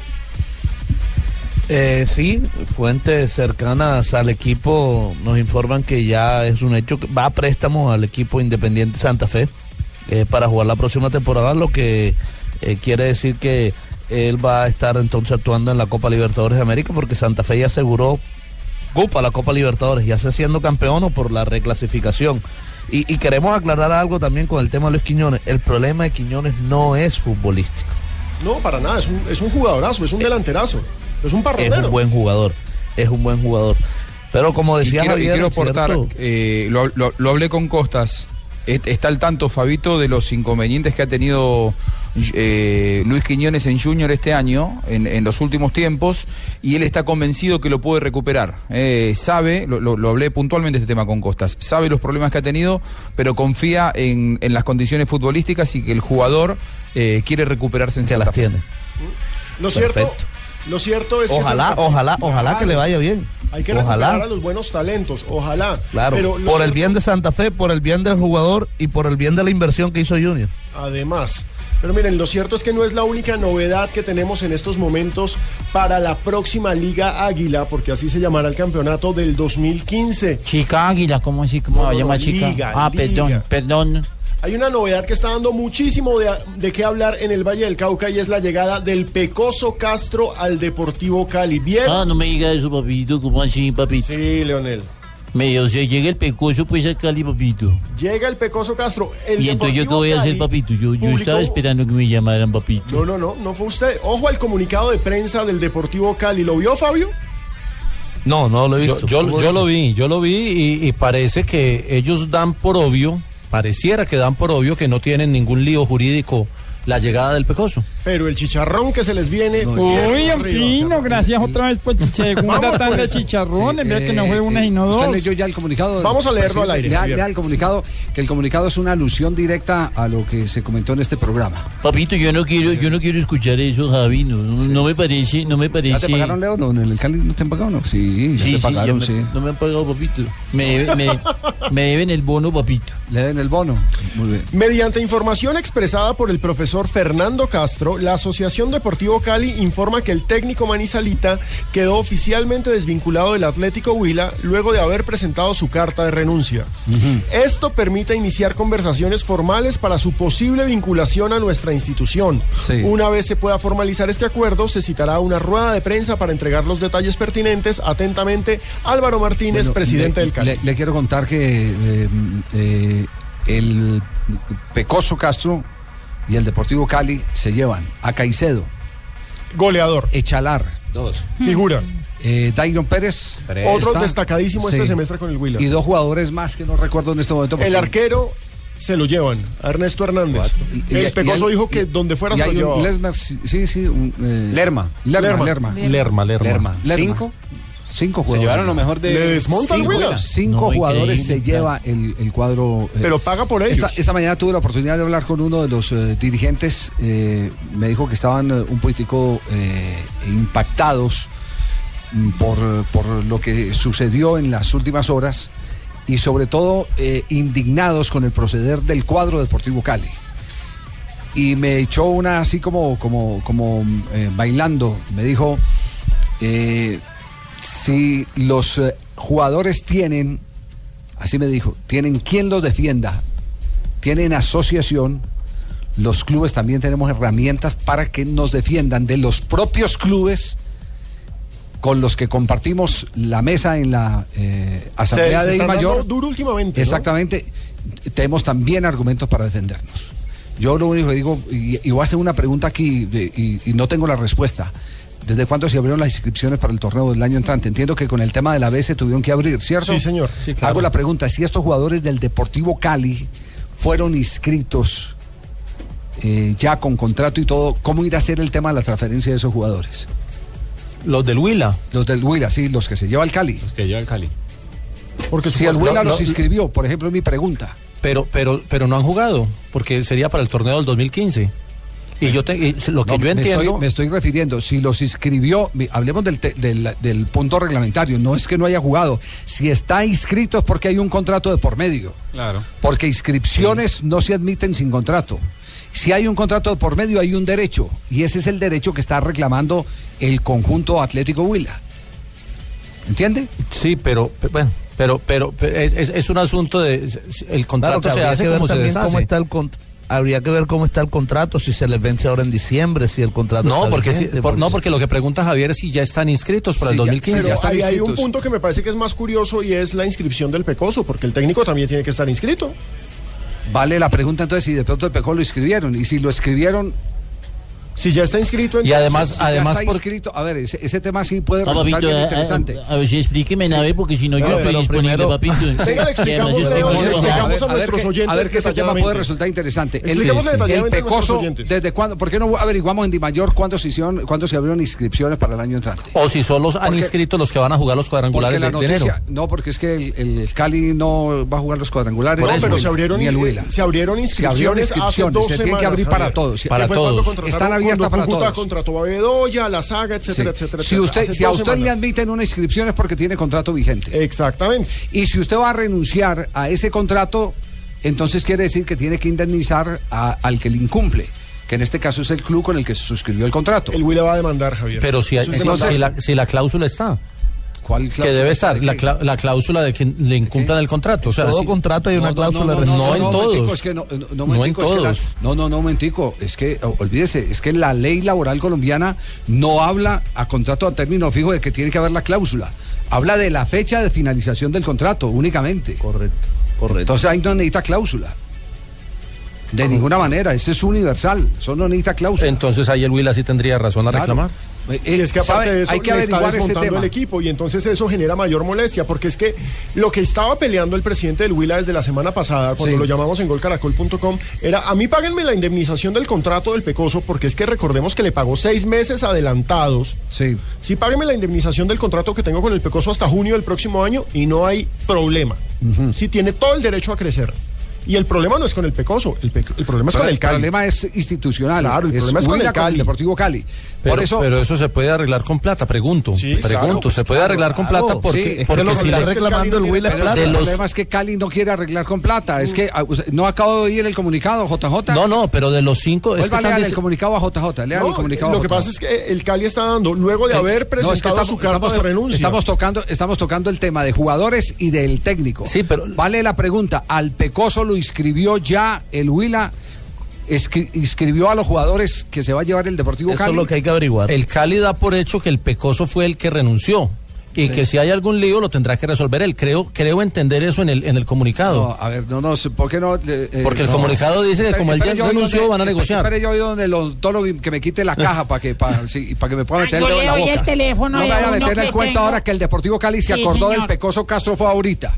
Eh, sí, fuentes cercanas al equipo nos informan que ya es un hecho que va a préstamo al equipo Independiente Santa Fe eh, para jugar la próxima temporada, lo que eh, quiere decir que él va a estar entonces actuando en la Copa Libertadores de América porque Santa Fe ya aseguró Copa la Copa Libertadores, ya sea siendo campeón o por la reclasificación. Y, y queremos aclarar algo también con el tema de Luis Quiñones. El problema de Quiñones no es futbolístico. No, para nada, es un, es un jugadorazo, es un delanterazo, es un Es parrondero. un buen jugador, es un buen jugador. Pero como decía y quiero, y Javier, quiero es aportar, eh, lo, lo- lo hablé con Costas, está al tanto Fabito de los inconvenientes que ha tenido eh, Luis Quiñones en Junior este año, en, en los últimos tiempos, y él está convencido que lo puede recuperar. Eh, sabe, lo, lo- lo hablé puntualmente este tema con Costas, sabe los problemas que ha tenido, pero confía en, en las condiciones futbolísticas y que el jugador eh, quiere recuperarse en Santa Fe. Lo cierto. Lo cierto es que Ojalá, Santa Fe- ojalá, ojalá que le vaya bien. Hay que Ojalá. recuperar a los buenos talentos, ojalá. Claro, Pero por el bien de Santa Fe, por el bien del jugador y por el bien de la inversión que hizo Junior. Además. Pero miren, lo cierto es que no es la única novedad que tenemos en estos momentos para la próxima Liga Águila, porque así se llamará el campeonato del 2015. Chica Águila, ¿cómo así? ¿Cómo No, va a no, llamar no, chica? Liga, ah, Liga. perdón, perdón. Hay una novedad que está dando muchísimo de, de qué hablar en el Valle del Cauca y es la llegada del Pecoso Castro al Deportivo Cali. Bien. Ah, no me diga eso, papito. ¿Cómo así, papito? Sí, Leonel. Me, o sea, llega el pecoso, pues al Cali, papito. Llega el Pecoso Castro. El y entonces, ¿yo qué voy a hacer, papito? Yo, yo publicó- estaba esperando que me llamaran, papito. No, no, no, no fue usted. Ojo al comunicado de prensa del Deportivo Cali. ¿Lo vio, Fabio? No, no lo he Yo, visto. yo, ¿Cómo yo lo vi, yo lo vi y, y parece que ellos dan por obvio, pareciera que dan por obvio que no tienen ningún lío jurídico la llegada del Pecoso. Pero el chicharrón que se les viene. Uy, Oquino, gracias otra vez por segunda Vamos tanda por de eso. chicharrones. Vea que no Eh, fue una eh, y no ¿Usted dos. leyó ya el comunicado? Vamos a leerlo al aire, Lea, lea el comunicado, que el comunicado es una alusión directa a lo que se comentó en este programa. Papito, yo no quiero, yo no quiero escuchar eso, Javi. No, no- no me parece, no me parece. ¿Ya te pagaron, Leo? No, ¿En el Cali no te han pagado? No. Sí, ya Sí, te sí, pagaron, ya sí. No me han pagado, papito. Me, me, me deben el bono, papito. Le deben el bono. Muy bien. Mediante información expresada por el profesor Fernando Castro, la Asociación Deportivo Cali informa que el técnico Manizalita quedó oficialmente desvinculado del Atlético Huila luego de haber presentado su carta de renuncia. Esto permite iniciar conversaciones formales para su posible vinculación a nuestra institución. Sí. Una vez se pueda formalizar este acuerdo, se citará una rueda de prensa para entregar los detalles pertinentes. Atentamente, Álvaro Martínez, Bueno, presidente le, del Cali. Le, le quiero contar que eh, eh, el Pecoso Castro y el Deportivo Cali se llevan a Caicedo, Goleador. Echalar, Dos. Figura. eh, Dairon Pérez, Otro está- destacadísimo este Sí. semestre con el Huila. y dos jugadores más que no recuerdo en este momento. El arquero se lo llevan, a Ernesto Hernández. Y- y- el y Pecoso hay- dijo que y- donde fuera y se lo llevaba. Lesmer, sí, sí, un, eh, Lerma. Lerma, Lerma. Lerma. Lerma, Lerma. Cinco. Cinco Se jugadores. llevaron lo mejor de. Le desmontan, cinco, cinco No, jugadores se lleva el, el cuadro. eh, Pero paga por ellos. esta, esta mañana tuve la oportunidad de hablar con uno de los eh, dirigentes. eh, me dijo que estaban eh, un poquitico eh, impactados mm, por, por lo que sucedió en las últimas horas y sobre todo eh, indignados con el proceder del cuadro Deportivo Cali. Y me echó una así como, como, como eh, bailando. Me dijo, eh, si los eh, jugadores tienen, así me dijo, tienen quien los defienda, tienen asociación, los clubes también tenemos herramientas para que nos defiendan de los propios clubes con los que compartimos la mesa en la eh, Asamblea se de I Mayor. duro últimamente. ¿no? Exactamente. Tenemos también argumentos para defendernos. Yo lo único que digo, y, y voy a hacer una pregunta aquí, de- y, y no tengo la respuesta. ¿Desde cuándo se abrieron las inscripciones para el torneo del año entrante? Entiendo que con el tema de la B se tuvieron que abrir, ¿cierto? Sí, señor. Sí, claro. Hago la pregunta, si estos jugadores del Deportivo Cali fueron inscritos eh, ya con contrato y todo, ¿cómo irá a ser el tema de la transferencia de esos jugadores? Los del Huila. Los del Huila, sí, los que se lleva el Cali. Los que lleva el Cali. Porque Si el Huila lo- los lo- inscribió, por ejemplo, es mi pregunta. Pero, pero, pero no han jugado, porque sería para el torneo del 2015. Y yo te- y lo que No, yo me entiendo. Estoy, me estoy refiriendo, si los inscribió, hablemos del, te- del, del punto reglamentario, no es que no haya jugado. Si está inscrito es porque hay un contrato de por medio. Claro. Porque inscripciones no se admiten sin contrato. Si hay un contrato de por medio, hay un derecho. Y ese es el derecho que está reclamando el conjunto Atlético Huila. ¿Entiende? Sí, pero, pe- bueno, pero, pero, pe- es, es- un asunto de. El contrato Claro se hace como se deshace. cómo está el cont- habría que ver cómo está el contrato, si se les vence ahora en diciembre, si el contrato No está porque, por- no, porque lo que pregunta Javier es si ya están inscritos para Sí, el ya- 2015. sí, ya están Ahí hay un punto que me parece que es más curioso y es la inscripción del Pecoso, porque el técnico también tiene que estar inscrito. Vale la pregunta entonces si de pronto el PECO lo escribieron. Y si lo escribieron, si ya está inscrito Y además, además inscrito, a ver, ese, tema sí puede resultar eh, interesante. Eh, a, ver si explíqueme, sí. porque si no yo estoy disponible, primero, papito. A, ver, que, ese tema puede resultar interesante. El, pecoso, ¿desde cuándo? ¿Por qué no averiguamos en Dimayor cuándo se hicieron, cuándo se abrieron inscripciones para el año entrante? O si solo han inscrito los que van a jugar los cuadrangulares de, noticia, de, enero. No, porque es que el, Cali no va a jugar los cuadrangulares. No, pero se abrieron, se abrieron inscripciones. Se abrieron inscripciones. Se tienen que abrir para todos. Para todos. Están abierta para todos. contrató a Bedoya, la saga, etcétera, etcétera. Si, usted, si a usted le admiten una inscripción es porque tiene contrato vigente. Exactamente. Y si usted va a renunciar a ese contrato, entonces quiere decir que tiene que indemnizar a, al que le incumple que en este caso es el club con el que se suscribió el contrato. El Huila va a demandar, Javier. Pero si, si la cláusula está. ¿Cuál que debe estar la, la, cláusula de que le incumplan el contrato. O sea, todo contrato hay una no, cláusula no, no, no, en todos. No, en todos. no, no, no, mentico. Es que, olvídese, es que la ley laboral colombiana no habla a contrato a término fijo de que tiene que haber la cláusula. Habla de la fecha de finalización del contrato únicamente. Correcto, correcto. Entonces ahí no necesita cláusula. De ah. ninguna manera, ese es universal, eso no necesita cláusula. Entonces ahí el Huila sí tendría razón a reclamar y es que aparte de eso que le está desmontando el equipo y entonces eso genera mayor molestia porque es que lo que estaba peleando el presidente del Huila desde la semana pasada cuando lo llamamos en golcaracol.com era a mí páguenme la indemnización del contrato del Pecoso porque es que recordemos que le pagó seis meses adelantados. Sí. Sí, páguenme la indemnización del contrato que tengo con el Pecoso hasta junio del próximo año y no hay problema. Uh -huh. Sí tiene todo el derecho a crecer. Y el problema no es con el Pecoso, el, pe el problema es con el Cali. El problema es institucional. Claro, el problema es con el, Cali. Con el Deportivo Cali. Pero, Por eso... pero eso se puede arreglar con plata, pregunto. Sí, pregunto, pues claro, se puede arreglar con plata porque, porque si está reclamando el Huila plata. El los... problema es que Cali no quiere arreglar con plata. Es que ah, no acabo de oír el comunicado, JJ. No, no, pero de los cinco. Es que están el comunicado a JJ. Lean no, el comunicado. Lo que pasa es que el Cali está dando, luego de eh, haber presentado su carta de renuncia. Estamos tocando, estamos tocando el tema de jugadores y del técnico. Sí, pero. Vale la pregunta. ¿Al Pecoso lo inscribió ya el Huila inscribió a los jugadores que se va a llevar el Deportivo Eso Cali. Eso es lo que hay que averiguar. El Cali da por hecho que el Pecoso fue el que renunció. Y sí. que si hay algún lío lo tendrá que resolver él. Creo, creo entender eso en el, en el comunicado. No, a ver, no, no, ¿por qué no? Eh, Porque el no, comunicado dice que espere, como él ya renunció van a negociar. Espere, yo voy donde el odontólogo que me quite la caja para que, para, sí, para que me pueda ah, meter Ay, yo en la boca. El teléfono no me vaya a meter el cuento ahora que el Deportivo Cali se sí, acordó señor. del Pecoso Castro fue ahorita.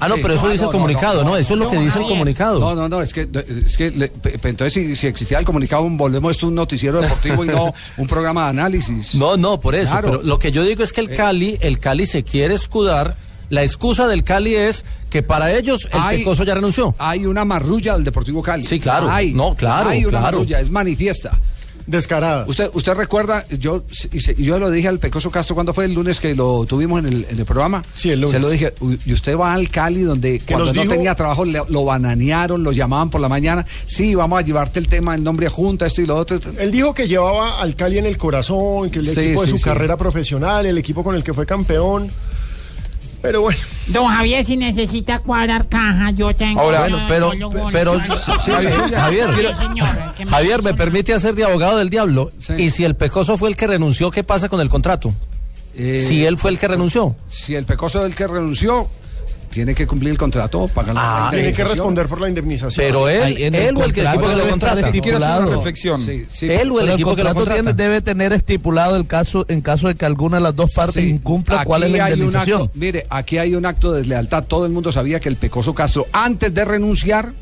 Ah, no, pero eso dice el comunicado, no, Eso es lo que dice el comunicado. No, no, no, es que, es que le, entonces si, existía el comunicado, volvemos esto un noticiero deportivo y no un programa de análisis. No, no, por eso. Pero lo que yo digo es que el eh. Cali, el Cali se quiere escudar. La excusa del Cali es que para ellos el hay, Pecoso ya renunció. Hay una marrulla del Deportivo Cali. Sí, claro. Hay, no, claro. Hay una claro. marrulla, es manifiesta descarada. Usted, usted recuerda, yo, y yo lo dije al Pecoso Castro cuando fue el lunes que lo tuvimos en el, programa. Sí, el lunes. Se lo dije, y usted va al Cali donde cuando no tenía trabajo lo bananearon, lo llamaban por la mañana, sí, vamos a llevarte el tema el nombre de Junta, esto y lo otro. Él dijo que llevaba al Cali en el corazón, que el sí, equipo de su carrera profesional, el equipo con el que fue campeón. Pero bueno. Don Javier, si necesita cuadrar caja, yo tengo. Ahora, bueno, pero, pero, Javier, Javier, me permite hacer de abogado del diablo. Y si el pecoso fue el que renunció, ¿qué pasa con el contrato? Eh, si él fue el que renunció. Si el pecoso es el que renunció, tiene que cumplir el contrato o pagar la ah, Tiene que responder por la indemnización. Pero él, él, o el, que equipo que lo contrata. Yo quiero hacer una reflexión. Él o el, equipo que lo contrata. Tiene, debe tener estipulado el caso, en caso de que alguna de las dos partes sí, incumpla cuál es la indemnización. Mire, aquí hay un acto de deslealtad. Todo el mundo sabía que el Pecoso Castro, antes de renunciar,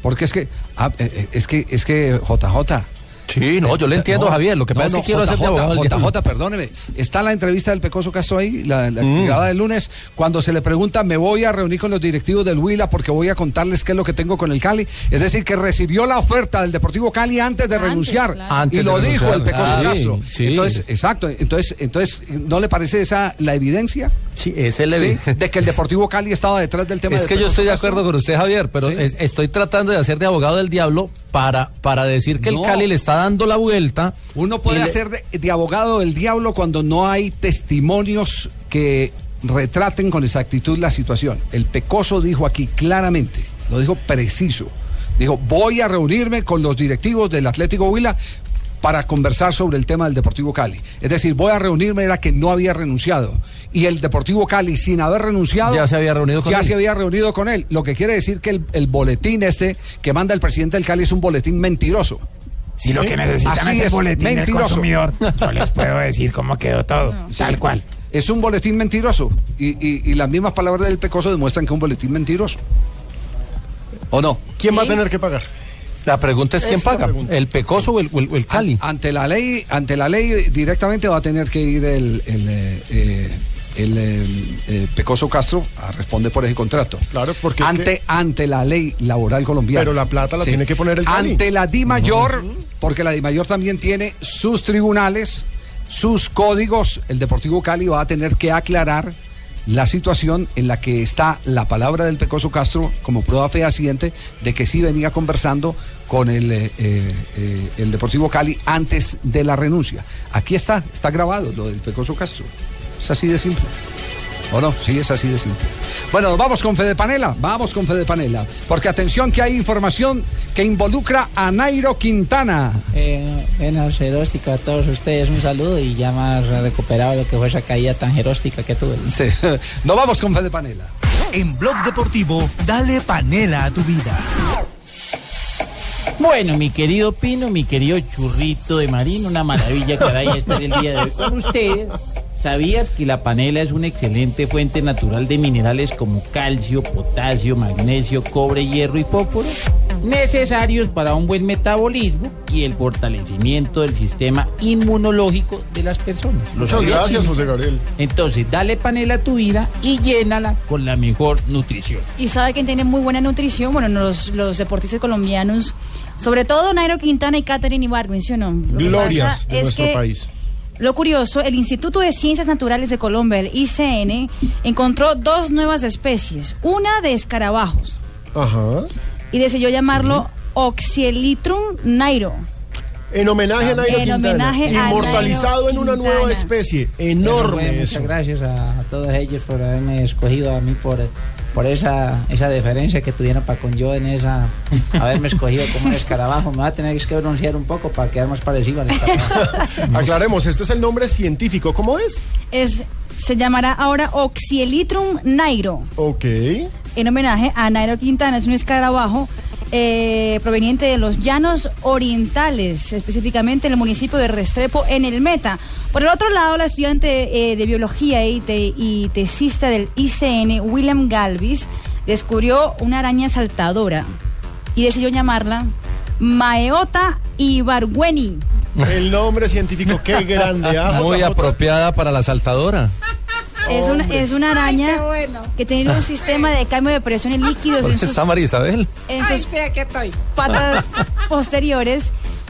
porque es que, ah, eh, eh, es que, es que JJ, Sí, no, yo le eh, entiendo, Javier. Lo que pasa no, es que quiero hacer abogado. JJ, perdóneme. Está la entrevista del Pecoso Castro ahí, la, la mm. del lunes, cuando se le pregunta, me voy a reunir con los directivos del Huila porque voy a contarles qué es lo que tengo con el Cali. Es decir, que recibió la oferta del Deportivo Cali antes de antes, renunciar. Antes y lo dijo el Pecoso ah, Castro. Sí, sí. Entonces, exacto. Entonces, entonces, ¿no le parece esa la evidencia? Sí, es el ¿Sí? De que el Deportivo Cali estaba detrás del tema. Es que yo estoy de acuerdo con usted, Javier, pero estoy tratando de hacer de abogado del diablo para, para decir que el Cali le está dando la vuelta. Uno puede hacer de, de, abogado del diablo cuando no hay testimonios que retraten con exactitud la situación. El Pecoso dijo aquí claramente, lo dijo preciso. Dijo, voy a reunirme con los directivos del Atlético Huila para conversar sobre el tema del Deportivo Cali. Es decir, voy a reunirme, era que no había renunciado y el Deportivo Cali, sin haber renunciado, ya se había reunido con, ya él. Se había reunido con él. Lo que quiere decir que el, el, boletín este que manda el presidente del Cali es un boletín mentiroso. Si sí, lo que necesitan Así es el boletín del consumidor, yo les puedo decir cómo quedó todo, tal cual. Es un boletín mentiroso y, y, las mismas palabras del Pecoso demuestran que es un boletín mentiroso. ¿O no? ¿Quién va a tener que pagar? La pregunta es quién paga, el Pecoso o el, Cali. Ante la ley, ante la ley directamente va a tener que ir el, eh, eh, el, eh, eh, Pecoso Castro a responder por ese contrato. Claro, porque es ante, que- ante la ley laboral colombiana. Pero la plata la tiene que poner el Cali. Ante la Di Mayor, porque la Di Mayor también tiene sus tribunales, sus códigos. El Deportivo Cali va a tener que aclarar la situación en la que está la palabra del Pecoso Castro como prueba fehaciente de que sí venía conversando con el, eh, eh, el Deportivo Cali antes de la renuncia. Aquí está, está grabado lo del Pecoso Castro. Es así de simple. ¿O no? Sí, es así de simple. Bueno, vamos con Fede Panela, vamos con Fede Panela. Porque atención que hay información que involucra a Nairo Quintana. Eh, Jeróstica, a todos ustedes un saludo y ya más recuperado lo que fue esa caída tan jeróstica que tuve. Sí. Nos vamos con Fede Panela. En Blog Deportivo, dale panela a tu vida. Bueno, mi querido Pino, mi querido churrito de marino, una maravilla caray estar el día de hoy con ustedes. ¿Sabías que la panela es una excelente fuente natural de minerales como calcio, potasio, magnesio, cobre, hierro y fósforo? Necesarios para un buen metabolismo y el fortalecimiento del sistema inmunológico de las personas. ¿Lo Muchas sabías, gracias? José Gabriel. Entonces, dale panela a tu vida y llénala con la mejor nutrición. Y sabe que tiene muy buena nutrición, bueno, los, los deportistas colombianos, sobre todo Nairo Quintana y Catherine Ibargüen, ¿sí o no? Glorias de es nuestro que país. Lo curioso, el Instituto de Ciencias Naturales de Colombia, el ICN, encontró dos nuevas especies, una de escarabajos Ajá. y decidió llamarlo Oxyelitrum nairo. En homenaje a Nairo En Quintana. homenaje a Inmortalizado Nairo en una Quintana. nueva especie. Enorme bueno, eso. muchas gracias a, a todos ellos por haberme escogido a mí por, por esa, esa deferencia que tuvieron para con yo en esa haberme escogido como un escarabajo. Me va a tener que pronunciar un poco para quedar más parecido al escarabajo. Aclaremos, este es el nombre científico. ¿Cómo es? Es, se llamará ahora Oxyelitrum nairo. Ok. en homenaje a Nairo Quintana. Es un escarabajo eh, proveniente de los llanos orientales, específicamente en el municipio de Restrepo, en el Meta. Por el otro lado, la estudiante eh, de biología y, te- y tesista del ICN, William Galvis, descubrió una araña saltadora y decidió llamarla Maeota ibargüeni. El nombre científico, qué grande. ¿ah? Muy apropiada para la saltadora. Es una, es una araña que tiene un sistema de cambio de presión en líquidos ¿Dónde en sus está María Isabel? en sus que estoy. patas posteriores.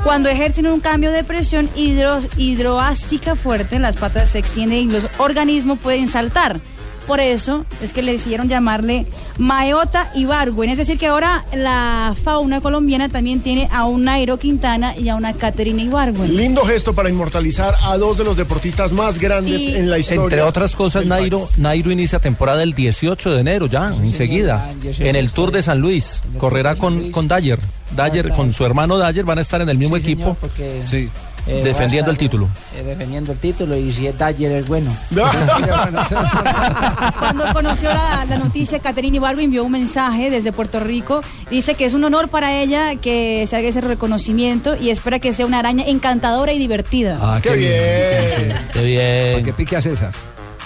Cuando ejercen un cambio de presión hidro, hidroástica fuerte, las patas se extienden y los organismos pueden saltar. Por eso es que le decidieron llamarle Maeota Ibargüen. Es decir, que ahora la fauna colombiana también tiene a un Nairo Quintana y a una Caterina Ibargüen. Lindo gesto para inmortalizar a dos de los deportistas más grandes Y- en la historia. Entre otras cosas, Nairo, país. Nairo inicia temporada el 18 de enero, ya, enseguida, yo sé en el Tour de San Luis. Correrá con, con Dyer. Dyer, con su hermano Dyer, van a estar en el mismo equipo porque Sí. Eh, defendiendo el título. eh, defendiendo el título y si es Dyer es bueno. Cuando conoció la, la noticia, Caterina Ibargüen envió un mensaje desde Puerto Rico. Dice que es un honor para ella que se haga ese reconocimiento y espera que sea una araña encantadora y divertida. Ah, Qué bien. Qué bien. Para que pique a César.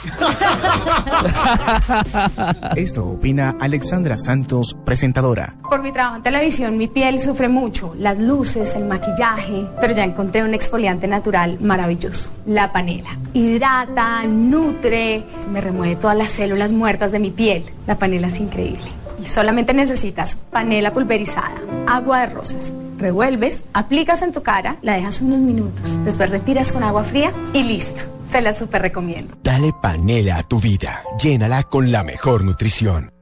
Esto opina Alexandra Santos, presentadora. Por mi trabajo en televisión, mi piel sufre mucho, las luces, el maquillaje, pero ya encontré un exfoliante natural maravilloso, la panela. Hidrata, nutre, me remueve todas las células muertas de mi piel. La panela es increíble. Y solamente necesitas panela pulverizada, agua de rosas. Revuelves, aplicas en tu cara, la dejas unos minutos, después retiras con agua fría y listo. Se la super recomiendo. Dale panela a tu vida. Llénala con la mejor nutrición.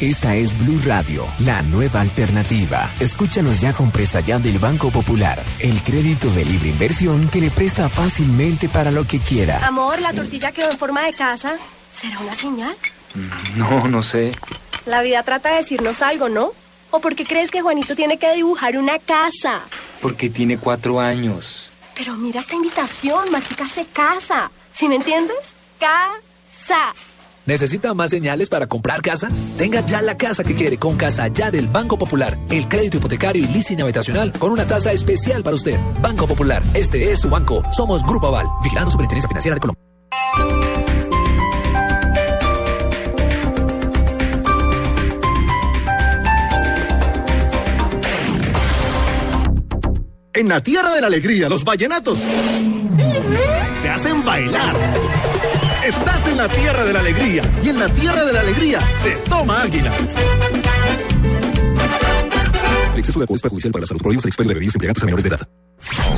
Esta es Blue Radio, la nueva alternativa. Escúchanos ya con presta ya del Banco Popular, el crédito de libre inversión que le presta fácilmente para lo que quiera. Amor, la tortilla quedó en forma de casa. ¿Será una señal? No, no sé. La vida trata de decirnos algo, ¿no? ¿O por qué crees que Juanito tiene que dibujar una casa? Porque tiene cuatro años. Pero mira esta invitación, Matica se casa. ¿Sí me entiendes? Casa. ¿Necesita más señales para comprar casa? Tenga ya la casa que quiere con Casa Ya del Banco Popular. El crédito hipotecario y leasing habitacional con una tasa especial para usted. Banco Popular, este es su banco. Somos Grupo Aval, vigilando Superintendencia Financiera de Colombia. En la tierra de la alegría, los vallenatos te hacen bailar. Estás en la tierra de la alegría y en la tierra de la alegría se toma águila. El exceso de alcohol es perjudicial para la salud. El expendio de bebidas embriagantes a menores de edad.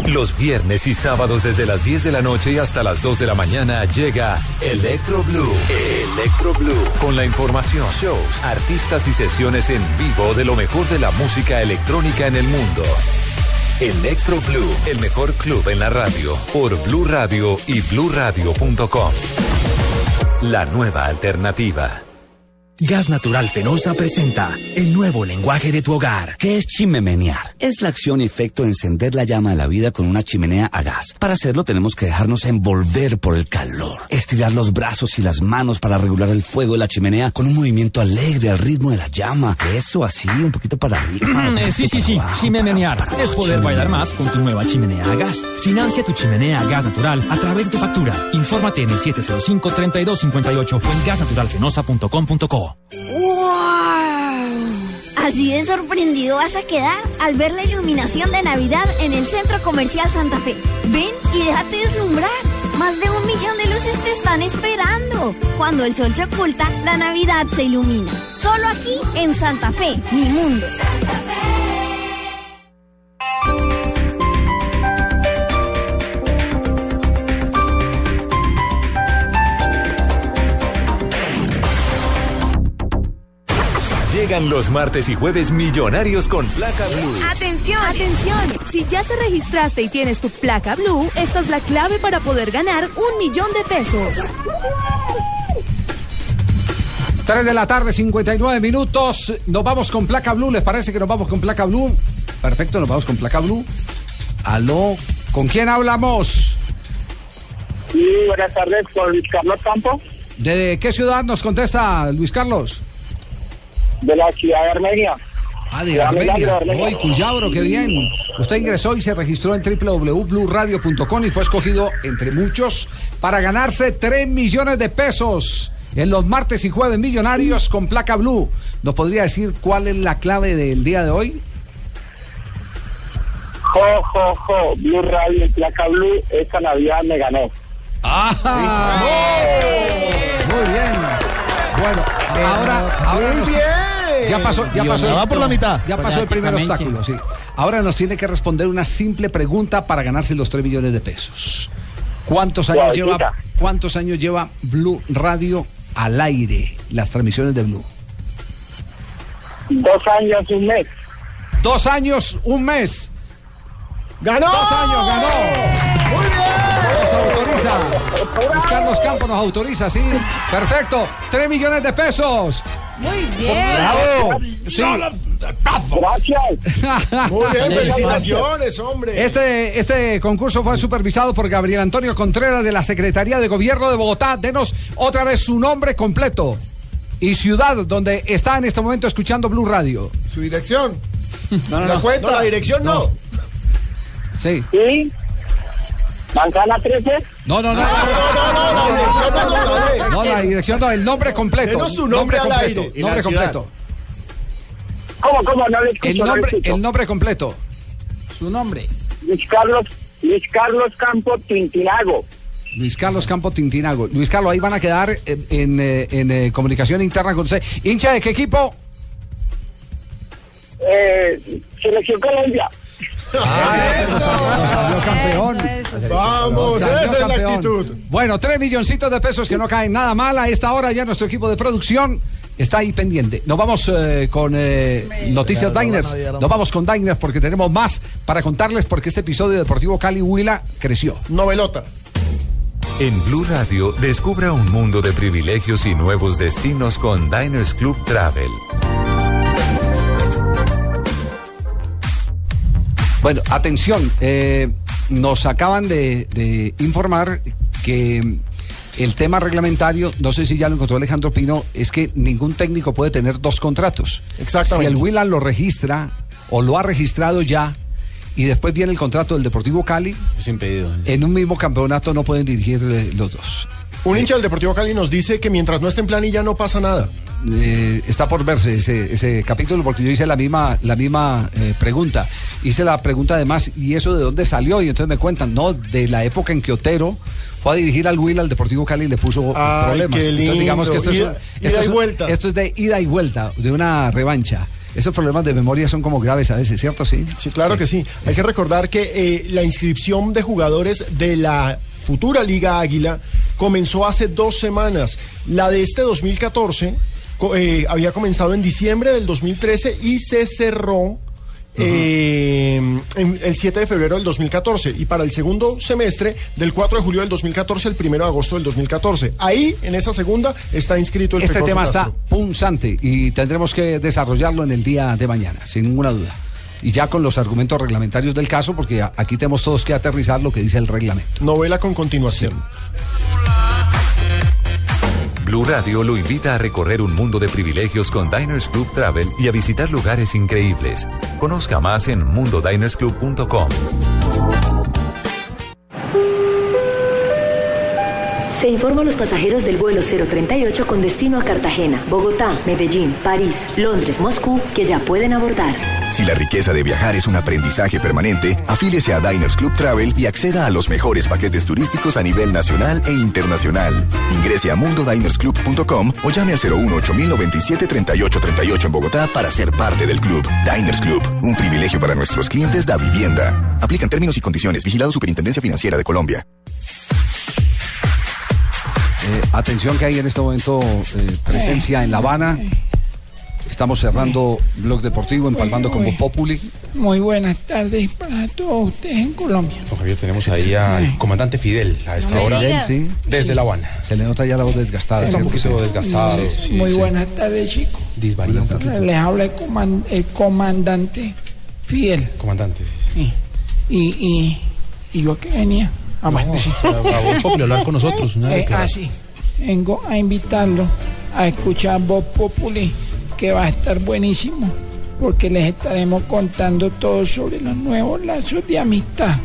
Los viernes y sábados desde las 10 de la noche y hasta las 2 de la mañana llega Electro Blue. Electro Blue. Con la información, shows, artistas y sesiones en vivo de lo mejor de la música electrónica en el mundo. Electro Blue, el mejor club en la radio, por Blue Radio y bluradio.com. La nueva alternativa. Gas Natural Fenosa presenta el nuevo lenguaje de tu hogar. ¿Qué es chimenear? Es la acción y efecto de encender la llama de la vida con una chimenea a gas. Para hacerlo tenemos que dejarnos envolver por el calor, estirar los brazos y las manos para regular el fuego de la chimenea con un movimiento alegre al ritmo de la llama. Eso así, un poquito para arriba. Eh, sí, sí, sí. Chimenear es poder bailar más con tu nueva chimenea a gas. Financia tu chimenea a gas natural a través de tu factura. Infórmate en el 705-3258 o en gasnaturalfenosa.com.co. ¡Wow! Así de sorprendido vas a quedar al ver la iluminación de Navidad en el Centro Comercial Santa Fe. Ven y déjate deslumbrar. Más de un millón de luces te están esperando. Cuando el sol se oculta, la Navidad se ilumina. Solo aquí en Santa Fe, mi mundo. Llegan los martes y jueves millonarios con placa blue. Atención, atención. Si ya te registraste y tienes tu placa blue, esta es la clave para poder ganar un millón de pesos. 3 de la tarde, 59 minutos. Nos vamos con placa blue. ¿Les parece que nos vamos con placa blue? Perfecto, nos vamos con placa blue. Aló, ¿con quién hablamos? Sí, buenas tardes, con Luis Carlos Campo, ¿De qué ciudad nos contesta Luis Carlos? De la ciudad de Armenia. Ah, de Armenia. Hoy, Cuyabro, qué bien. Usted ingresó y se registró en www.bluradio.com y fue escogido entre muchos para ganarse 3 millones de pesos en los martes y jueves millonarios con placa blue. ¿Nos podría decir cuál es la clave del día de hoy? Jo, jo, jo, Blue Radio en placa Blue, esta Navidad me ganó. ¡Ah! Muy bien. Bueno, ahora, ahora Muy nos- bien. Ya pasó, ya Y pasó. va por la mitad. Ya pasó el primer obstáculo, sí. Ahora nos tiene que responder una simple pregunta para ganarse los 3 millones de pesos. ¿Cuántos años lleva cuántos años lleva Blue Radio al aire, las transmisiones de Blue? Dos años, un mes. Dos años, un mes. ¡Ganó! Dos años, ganó. Nos autoriza. Luis Carlos Campos nos autoriza, sí. Perfecto. 3 millones de pesos. Muy bien. ¡Bravo! Sí. Gracias. Muy bien, felicitaciones, hombre. Este, este concurso fue supervisado por Gabriel Antonio Contreras de la Secretaría de Gobierno de Bogotá. Denos otra vez su nombre completo y ciudad donde está en este momento escuchando Blue Radio. Su dirección. No, no, ¿La no. cuenta? No, la dirección no. Sí. ¿Sí? ¿Manzana 13? No, no, no. No, no, no, la dirección no la sabe. No, la dirección no, el nombre completo. Denos su nombre al completo. aire. Nombre completo. ¿Cómo, cómo? No le escucho, El no le nombre, escucho. el nombre completo. Su nombre. Luis Carlos, Luis Carlos Campo Tintinago. Luis Carlos Campo Tintinago. Luis Carlos, ahí van a quedar eh, en, eh, en, eh, comunicación interna con usted. ¿Hincha de qué equipo? Eh, Selección Colombia. Nos salió campeón. Vamos, esa es la actitud. Bueno, tres milloncitos de pesos que no caen nada mal. A esta hora ya nuestro equipo de producción está ahí pendiente. Nos vamos eh, con eh, Noticias Claro, Diners. no, no, no. Nos vamos con Diners porque tenemos más para contarles porque este episodio de Deportivo Cali Huila creció. Novelota. En Blue Radio, descubra un mundo de privilegios y nuevos destinos con Diners Club Travel. Bueno, atención, eh, nos acaban de, de informar que El tema reglamentario, no sé si ya lo encontró Alejandro Pino, es que ningún técnico puede tener dos contratos. Exactamente. Si el Willan lo registra o lo ha registrado ya y después viene el contrato del Deportivo Cali, Es impedido. en un mismo campeonato no pueden dirigir eh, los dos. Un hincha del Deportivo Cali nos dice que mientras no esté en planilla no pasa nada. Eh, está por verse ese, ese capítulo porque yo hice la misma la misma eh, pregunta. Hice la pregunta además y eso de dónde salió y entonces me cuentan no de la época en que Otero fue a dirigir al Will al Deportivo Cali y le puso Ay, problemas. qué entonces digamos que esto es, esto ida y es- vuelta. esto es de ida y vuelta de una revancha. Esos problemas de memoria son como graves a veces cierto sí. Sí, claro que sí. Hay que recordar que eh, la inscripción de jugadores de la futura Liga Águila comenzó hace dos semanas. La de este 2014 co- eh, había comenzado en diciembre del 2013 y se cerró eh, en- el 7 de febrero del 2014 y para el segundo semestre del 4 de julio del 2014 al 1 de agosto del 2014. Ahí, en esa segunda, está inscrito el este Pecoso tema Castro. está punzante y tendremos que desarrollarlo en el día de mañana sin ninguna duda y ya con los argumentos reglamentarios del caso porque aquí tenemos todos que aterrizar lo que dice el reglamento Novela con continuación. Blue Radio lo invita a recorrer un mundo de privilegios con Diners Club Travel y a visitar lugares increíbles. Conozca más en mundodinersclub.com. Se informa a los pasajeros del vuelo 038 con destino a Cartagena, Bogotá, Medellín, París, Londres, Moscú, que ya pueden abordar. Si la riqueza de viajar es un aprendizaje permanente, afíliese a Diners Club Travel y acceda a los mejores paquetes turísticos a nivel nacional e internacional. Ingrese a mundodinersclub.com o llame al 018 8097 3838 en Bogotá para ser parte del club. Diners Club, un privilegio para nuestros clientes da vivienda. Aplican términos y condiciones. Vigilado Superintendencia Financiera de Colombia. Eh, atención que hay en este momento eh, presencia en La Habana. Estamos cerrando Blog Deportivo, empalmando con Voz Populi. Muy buenas tardes para todos ustedes en Colombia. Don Javier, tenemos ahí al comandante Fidel a esta No hora. diga. Sí. Desde La Habana. Se le nota ya la voz desgastada. Está un poquito desgastado. Sí, sí, Muy sí. buenas tardes, chicos. Disvaría un poquito. Les habla el, coman- el comandante Fidel. Comandante, sí. Sí. Y, y, y yo que venía. Ah, bueno, sí. A Voz Populi, hablar con nosotros. Una Eh, así. Vengo a invitarlo a escuchar Voz Populi, que va a estar buenísimo, porque les estaremos contando todo sobre los nuevos lazos de amistad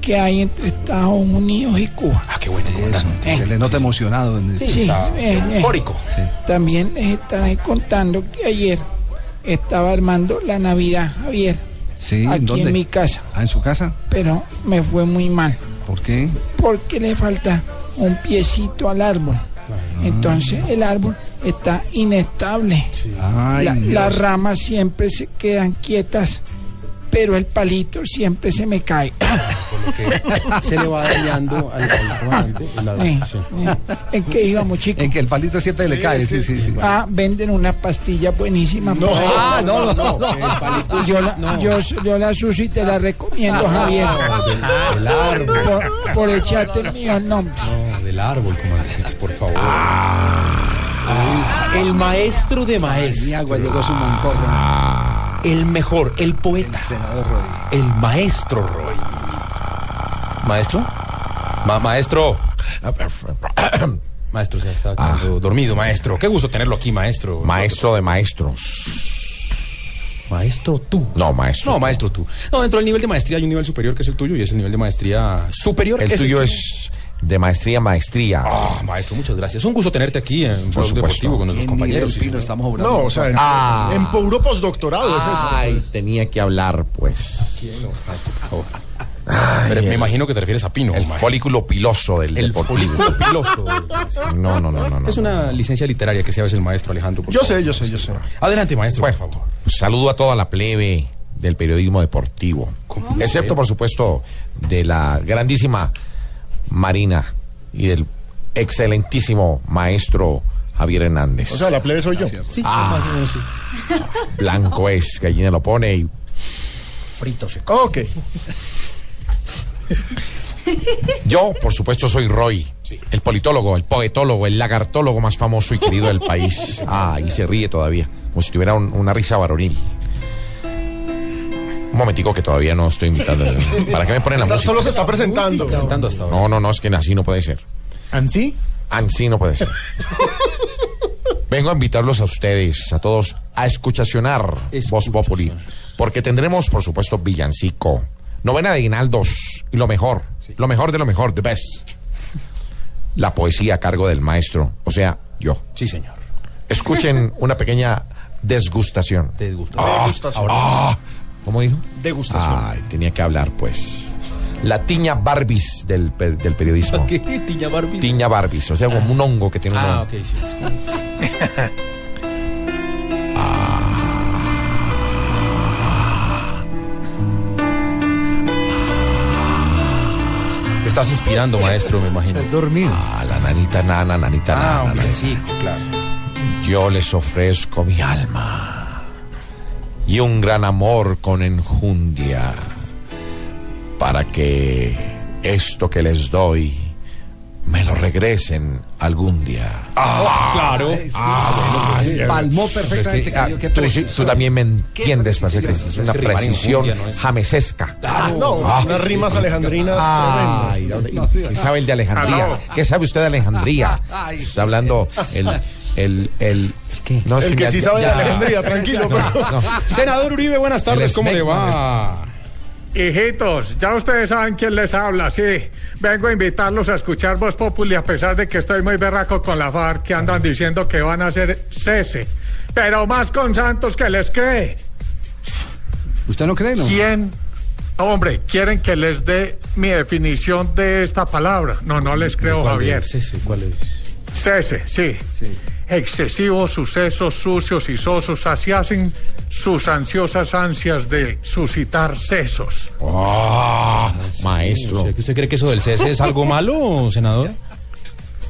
que hay entre Estados Unidos y Cuba. Ah, qué bueno, comandante. Se le nota emocionado. En el- Sí, eh. Eufórico. También les estaré contando que ayer estaba armando la Navidad, Javier, Sí, ¿en aquí dónde? en mi casa, Ah, en su casa. pero me fue muy mal ¿Por qué? porque le falta un piecito al árbol. Entonces el árbol está inestable. Ay, La- Dios. las ramas siempre se quedan quietas, pero el palito siempre se me cae. Se le va dañando al, al comandante. la- Eh, eh, ¿En qué íbamos, chicos? En que el palito siempre le cae. Sí, sí, sí. Ah, venden unas pastillas buenísimas. No, ah, no, no, no. El palito Yo la, no. yo, yo la uso y te la recomiendo, Javier. Del, del árbol. Por, por echarte el mío nombre. No, del árbol, comandante, por favor. Ah. El maestro de maestros. Mi agua llegó su moncorra. El mejor, el poeta. Senador Roy. El maestro Roy. ¿Maestro? Ma- maestro. Maestro, se está quedando dormido, maestro. Qué gusto tenerlo aquí, maestro. Maestro de maestros. Maestro tú. No, maestro. No, maestro tú. No, dentro del nivel de maestría hay un nivel superior que es el tuyo y es el nivel de maestría superior. El que tuyo el es de maestría a maestría. Ah, maestro, muchas gracias. Un gusto tenerte aquí en Blog supuesto. Deportivo con nuestros En compañeros. nivel sí, estamos. No, o sea, en, Ah. en puro postdoctorado es esto. Ay, tenía que hablar, pues. Pero me imagino que te refieres a Pino. El maestro. folículo piloso del El deportivo. folículo piloso. No, no, no, no, no. Es una licencia literaria que se hace el maestro Alejandro. por Yo favor. sé, yo sé, yo sé. Adelante, maestro, Bueno, por favor. pues, saludo a toda la plebe del periodismo deportivo. Excepto, por supuesto, de la grandísima Marina y del excelentísimo maestro Javier Hernández. O sea, la plebe soy yo. Sí, Ah. sí. Blanco es, gallina lo pone y Frito seco. Ok. Yo, por supuesto, soy Roy, el politólogo, el poetólogo, el lagartólogo más famoso y querido del país. Ah, y se ríe todavía, como si tuviera un- una risa varonil. Un momentico que todavía no estoy invitando. ¿Para qué me ponen la Está- música? solo se está presentando. Presentando hasta ahora. No, no, no, es que así no puede ser. ¿Ansí? Así no puede ser. Vengo a invitarlos a ustedes, a todos, a escuchacionar Voz Populi. Porque tendremos, por supuesto, villancico, novena de Guinaldos y lo mejor, lo mejor de lo mejor, the best. La poesía a cargo del maestro, o sea, yo. Sí, señor. Escuchen una pequeña desgustación. Degustación. Ah, Degustación. ah, ¿Cómo dijo? Degustación. Ay, tenía que hablar, pues. La tiña Barbis del, del periodismo. ¿Qué? Tiña Barbie. Tiña Barbis, o sea, como un hongo que tiene un Ah, hongo. ok, sí. sí. Te estás inspirando, maestro, me imagino. Estás dormido. Ah, la nanita nana, nanita Ah, nana. nanita. sí, claro. Yo les ofrezco mi alma y un gran amor con enjundia para que esto que les doy me lo regresen algún día. Ah, claro. Ah, es que- Palmó perfectamente, es que, ah, tú, sí, también me Qué entiendes, precisión. Patrick, es una precisión no es- jamesesca. No, Ah. unas rimas alejandrinas Ay. ¿Qué sabe el de Alejandría? ¿Qué sabe usted de Alejandría? Ay. Está hablando el... el, el, No, es El que ya- sí ya- sabe de Alejandría, tranquilo. No, no. Senador Uribe, buenas tardes, El ¿cómo le va? Hijitos, ya ustedes saben quién les habla, sí. Vengo a invitarlos a escuchar Voz Populi a pesar de que estoy muy berraco con la FARC que andan diciendo que van a hacer cese. Pero más con Santos que les cree. ¿Usted no cree, no? ¿Quién? Hombre, ¿quieren que les dé mi definición de esta palabra? No, no les creo, ¿Cuál Javier. es ese? ¿Cuál es? Cese, sí. Excesivos sucesos sucios y sosos saciasen sus ansiosas ansias de suscitar sesos. Ah, maestro. ¿Usted, usted cree que eso del cese es algo malo, senador?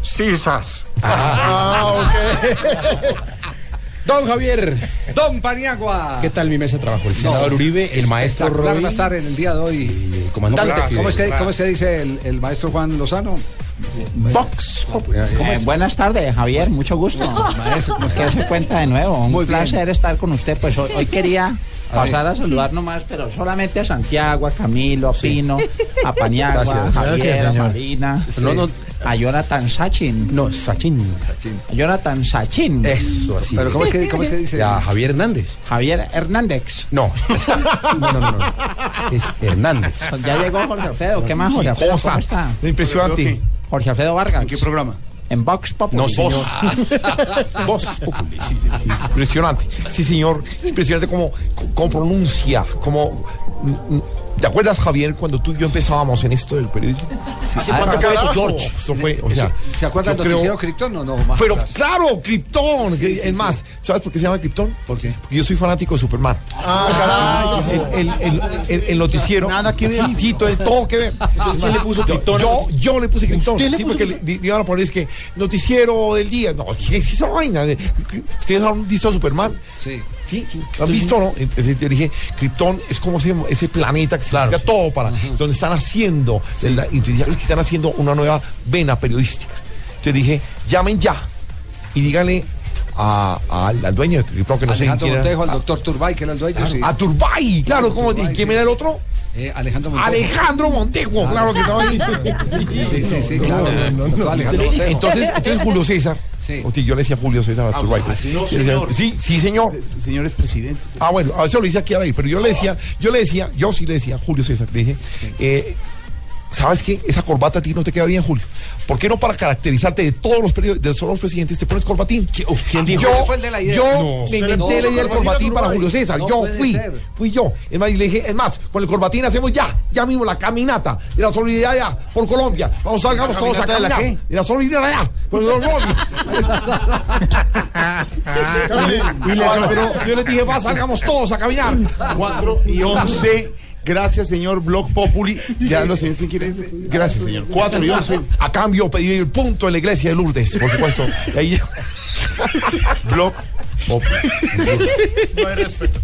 Sisas. Ah, ok. Don Javier, Don Paniagua. ¿qué tal mi mesa de trabajo? El senador Uribe, el maestro Roy va a estar en el día de hoy. y el comandante ¿Cómo, es que, ¿Cómo es que dice el, el maestro Juan Lozano? Vox. Eh, buenas tardes, Javier, mucho gusto. Maestro, ¿cómo Que está? se cuenta de nuevo. Un Muy bien. placer estar con usted. Pues hoy, hoy quería pasar a saludar nomás, pero solamente a Santiago, a Camilo, a Pino, a Paniagua, Gracias. a Javier, Gracias, a. Marina, No, no. a Jonathan Sachin. No, Sachin. A Jonathan Sachin. Eso, así. Pero ¿cómo es que, cómo es que dice? Ya, Javier Hernández. Javier Hernández. No. No, no, no. no. Es Hernández. Ya llegó Jorge Alfredo. ¿Qué más, Jorge Alfredo? ¿Cómo está? Impresionante. Jorge Alfredo Vargas. ¿En qué programa? En Vox Populi. No, señor. Voz Populi. sí. Impresionante. Sí, señor. Es impresionante cómo, cómo pronuncia, cómo... ¿Te acuerdas, Javier, cuando tú y yo empezábamos en esto del periodismo? ¿Hace cuánto fue eso, George? Eso fue, o sea... ¿Se acuerda yo del creo- noticiero Krypton? No, no, más Pero atrás. claro, Krypton. Sí, sí, es sí. más, ¿sabes por qué se llama Krypton? ¿Por qué? Porque yo soy fanático de Superman. Ah, carajo. El, el- el- el- el noticiero. Nada que ver. Sí, sí, todo, que ver. ¿quién le puso yo, Krypton? Yo, yo le puse Krypton. ¿Usted le Sí, puso porque le, iban a poner es que noticiero del día. No, ¿qué es esa vaina? De- ¿Ustedes han visto a Superman? Sí. Sí, ¿lo han visto no? Entonces yo dije, Krypton es como ese, ese planeta que significa todo para donde están haciendo, la- ves que están haciendo una nueva vena periodística. Entonces dije, llamen ya y díganle a- al, al dueño de Krypton que no sé Alejandro quién era. Montejo, al doctor Turbay, que era el dueño, sí. A Turbay, claro, Claro, ¿cómo, Turbay, ¿quién sí. era el otro? Eh, Alejandro Montejo. Alejandro Montejo, claro que estaba ahí. Sí, sí, sí, claro. Entonces, entonces Julio César. Sí. Sí, yo le decía Julio César a Ah, Turbay. ah, sí, no, Sí, señor. Sí, sí, señor. El señor es presidente. Ah, bueno, a eso lo dice aquí a ver, pero yo le decía, yo le decía, yo sí le decía, Julio César, le dije, eh, ¿sabes qué? Esa corbata a ti no te queda bien, Julio. ¿Por qué no para caracterizarte de todos los de todos los presidentes te pones corbatín? ¿Quién dijo? Yo, ¿Quién fue el de la idea? yo No. me inventé puso la idea del corbatín para. Julio César. No yo fui, ser. fui yo. Es más, y le dije, es más, con el corbatín hacemos ya, ya mismo la caminata de la solidaridad por Colombia. Vamos, salgamos todos a caminata de la caminar. De la solidaridad por Colombia. y le, pero yo les dije, va, salgamos todos a caminar. 4 y 11. Gracias, señor Blog Populi. Ya los señores quieren. Gracias, señor. 4 y 11. A cambio pedí el punto en la iglesia de Lourdes, por supuesto. Ahí Blog Populi. No hay respeto.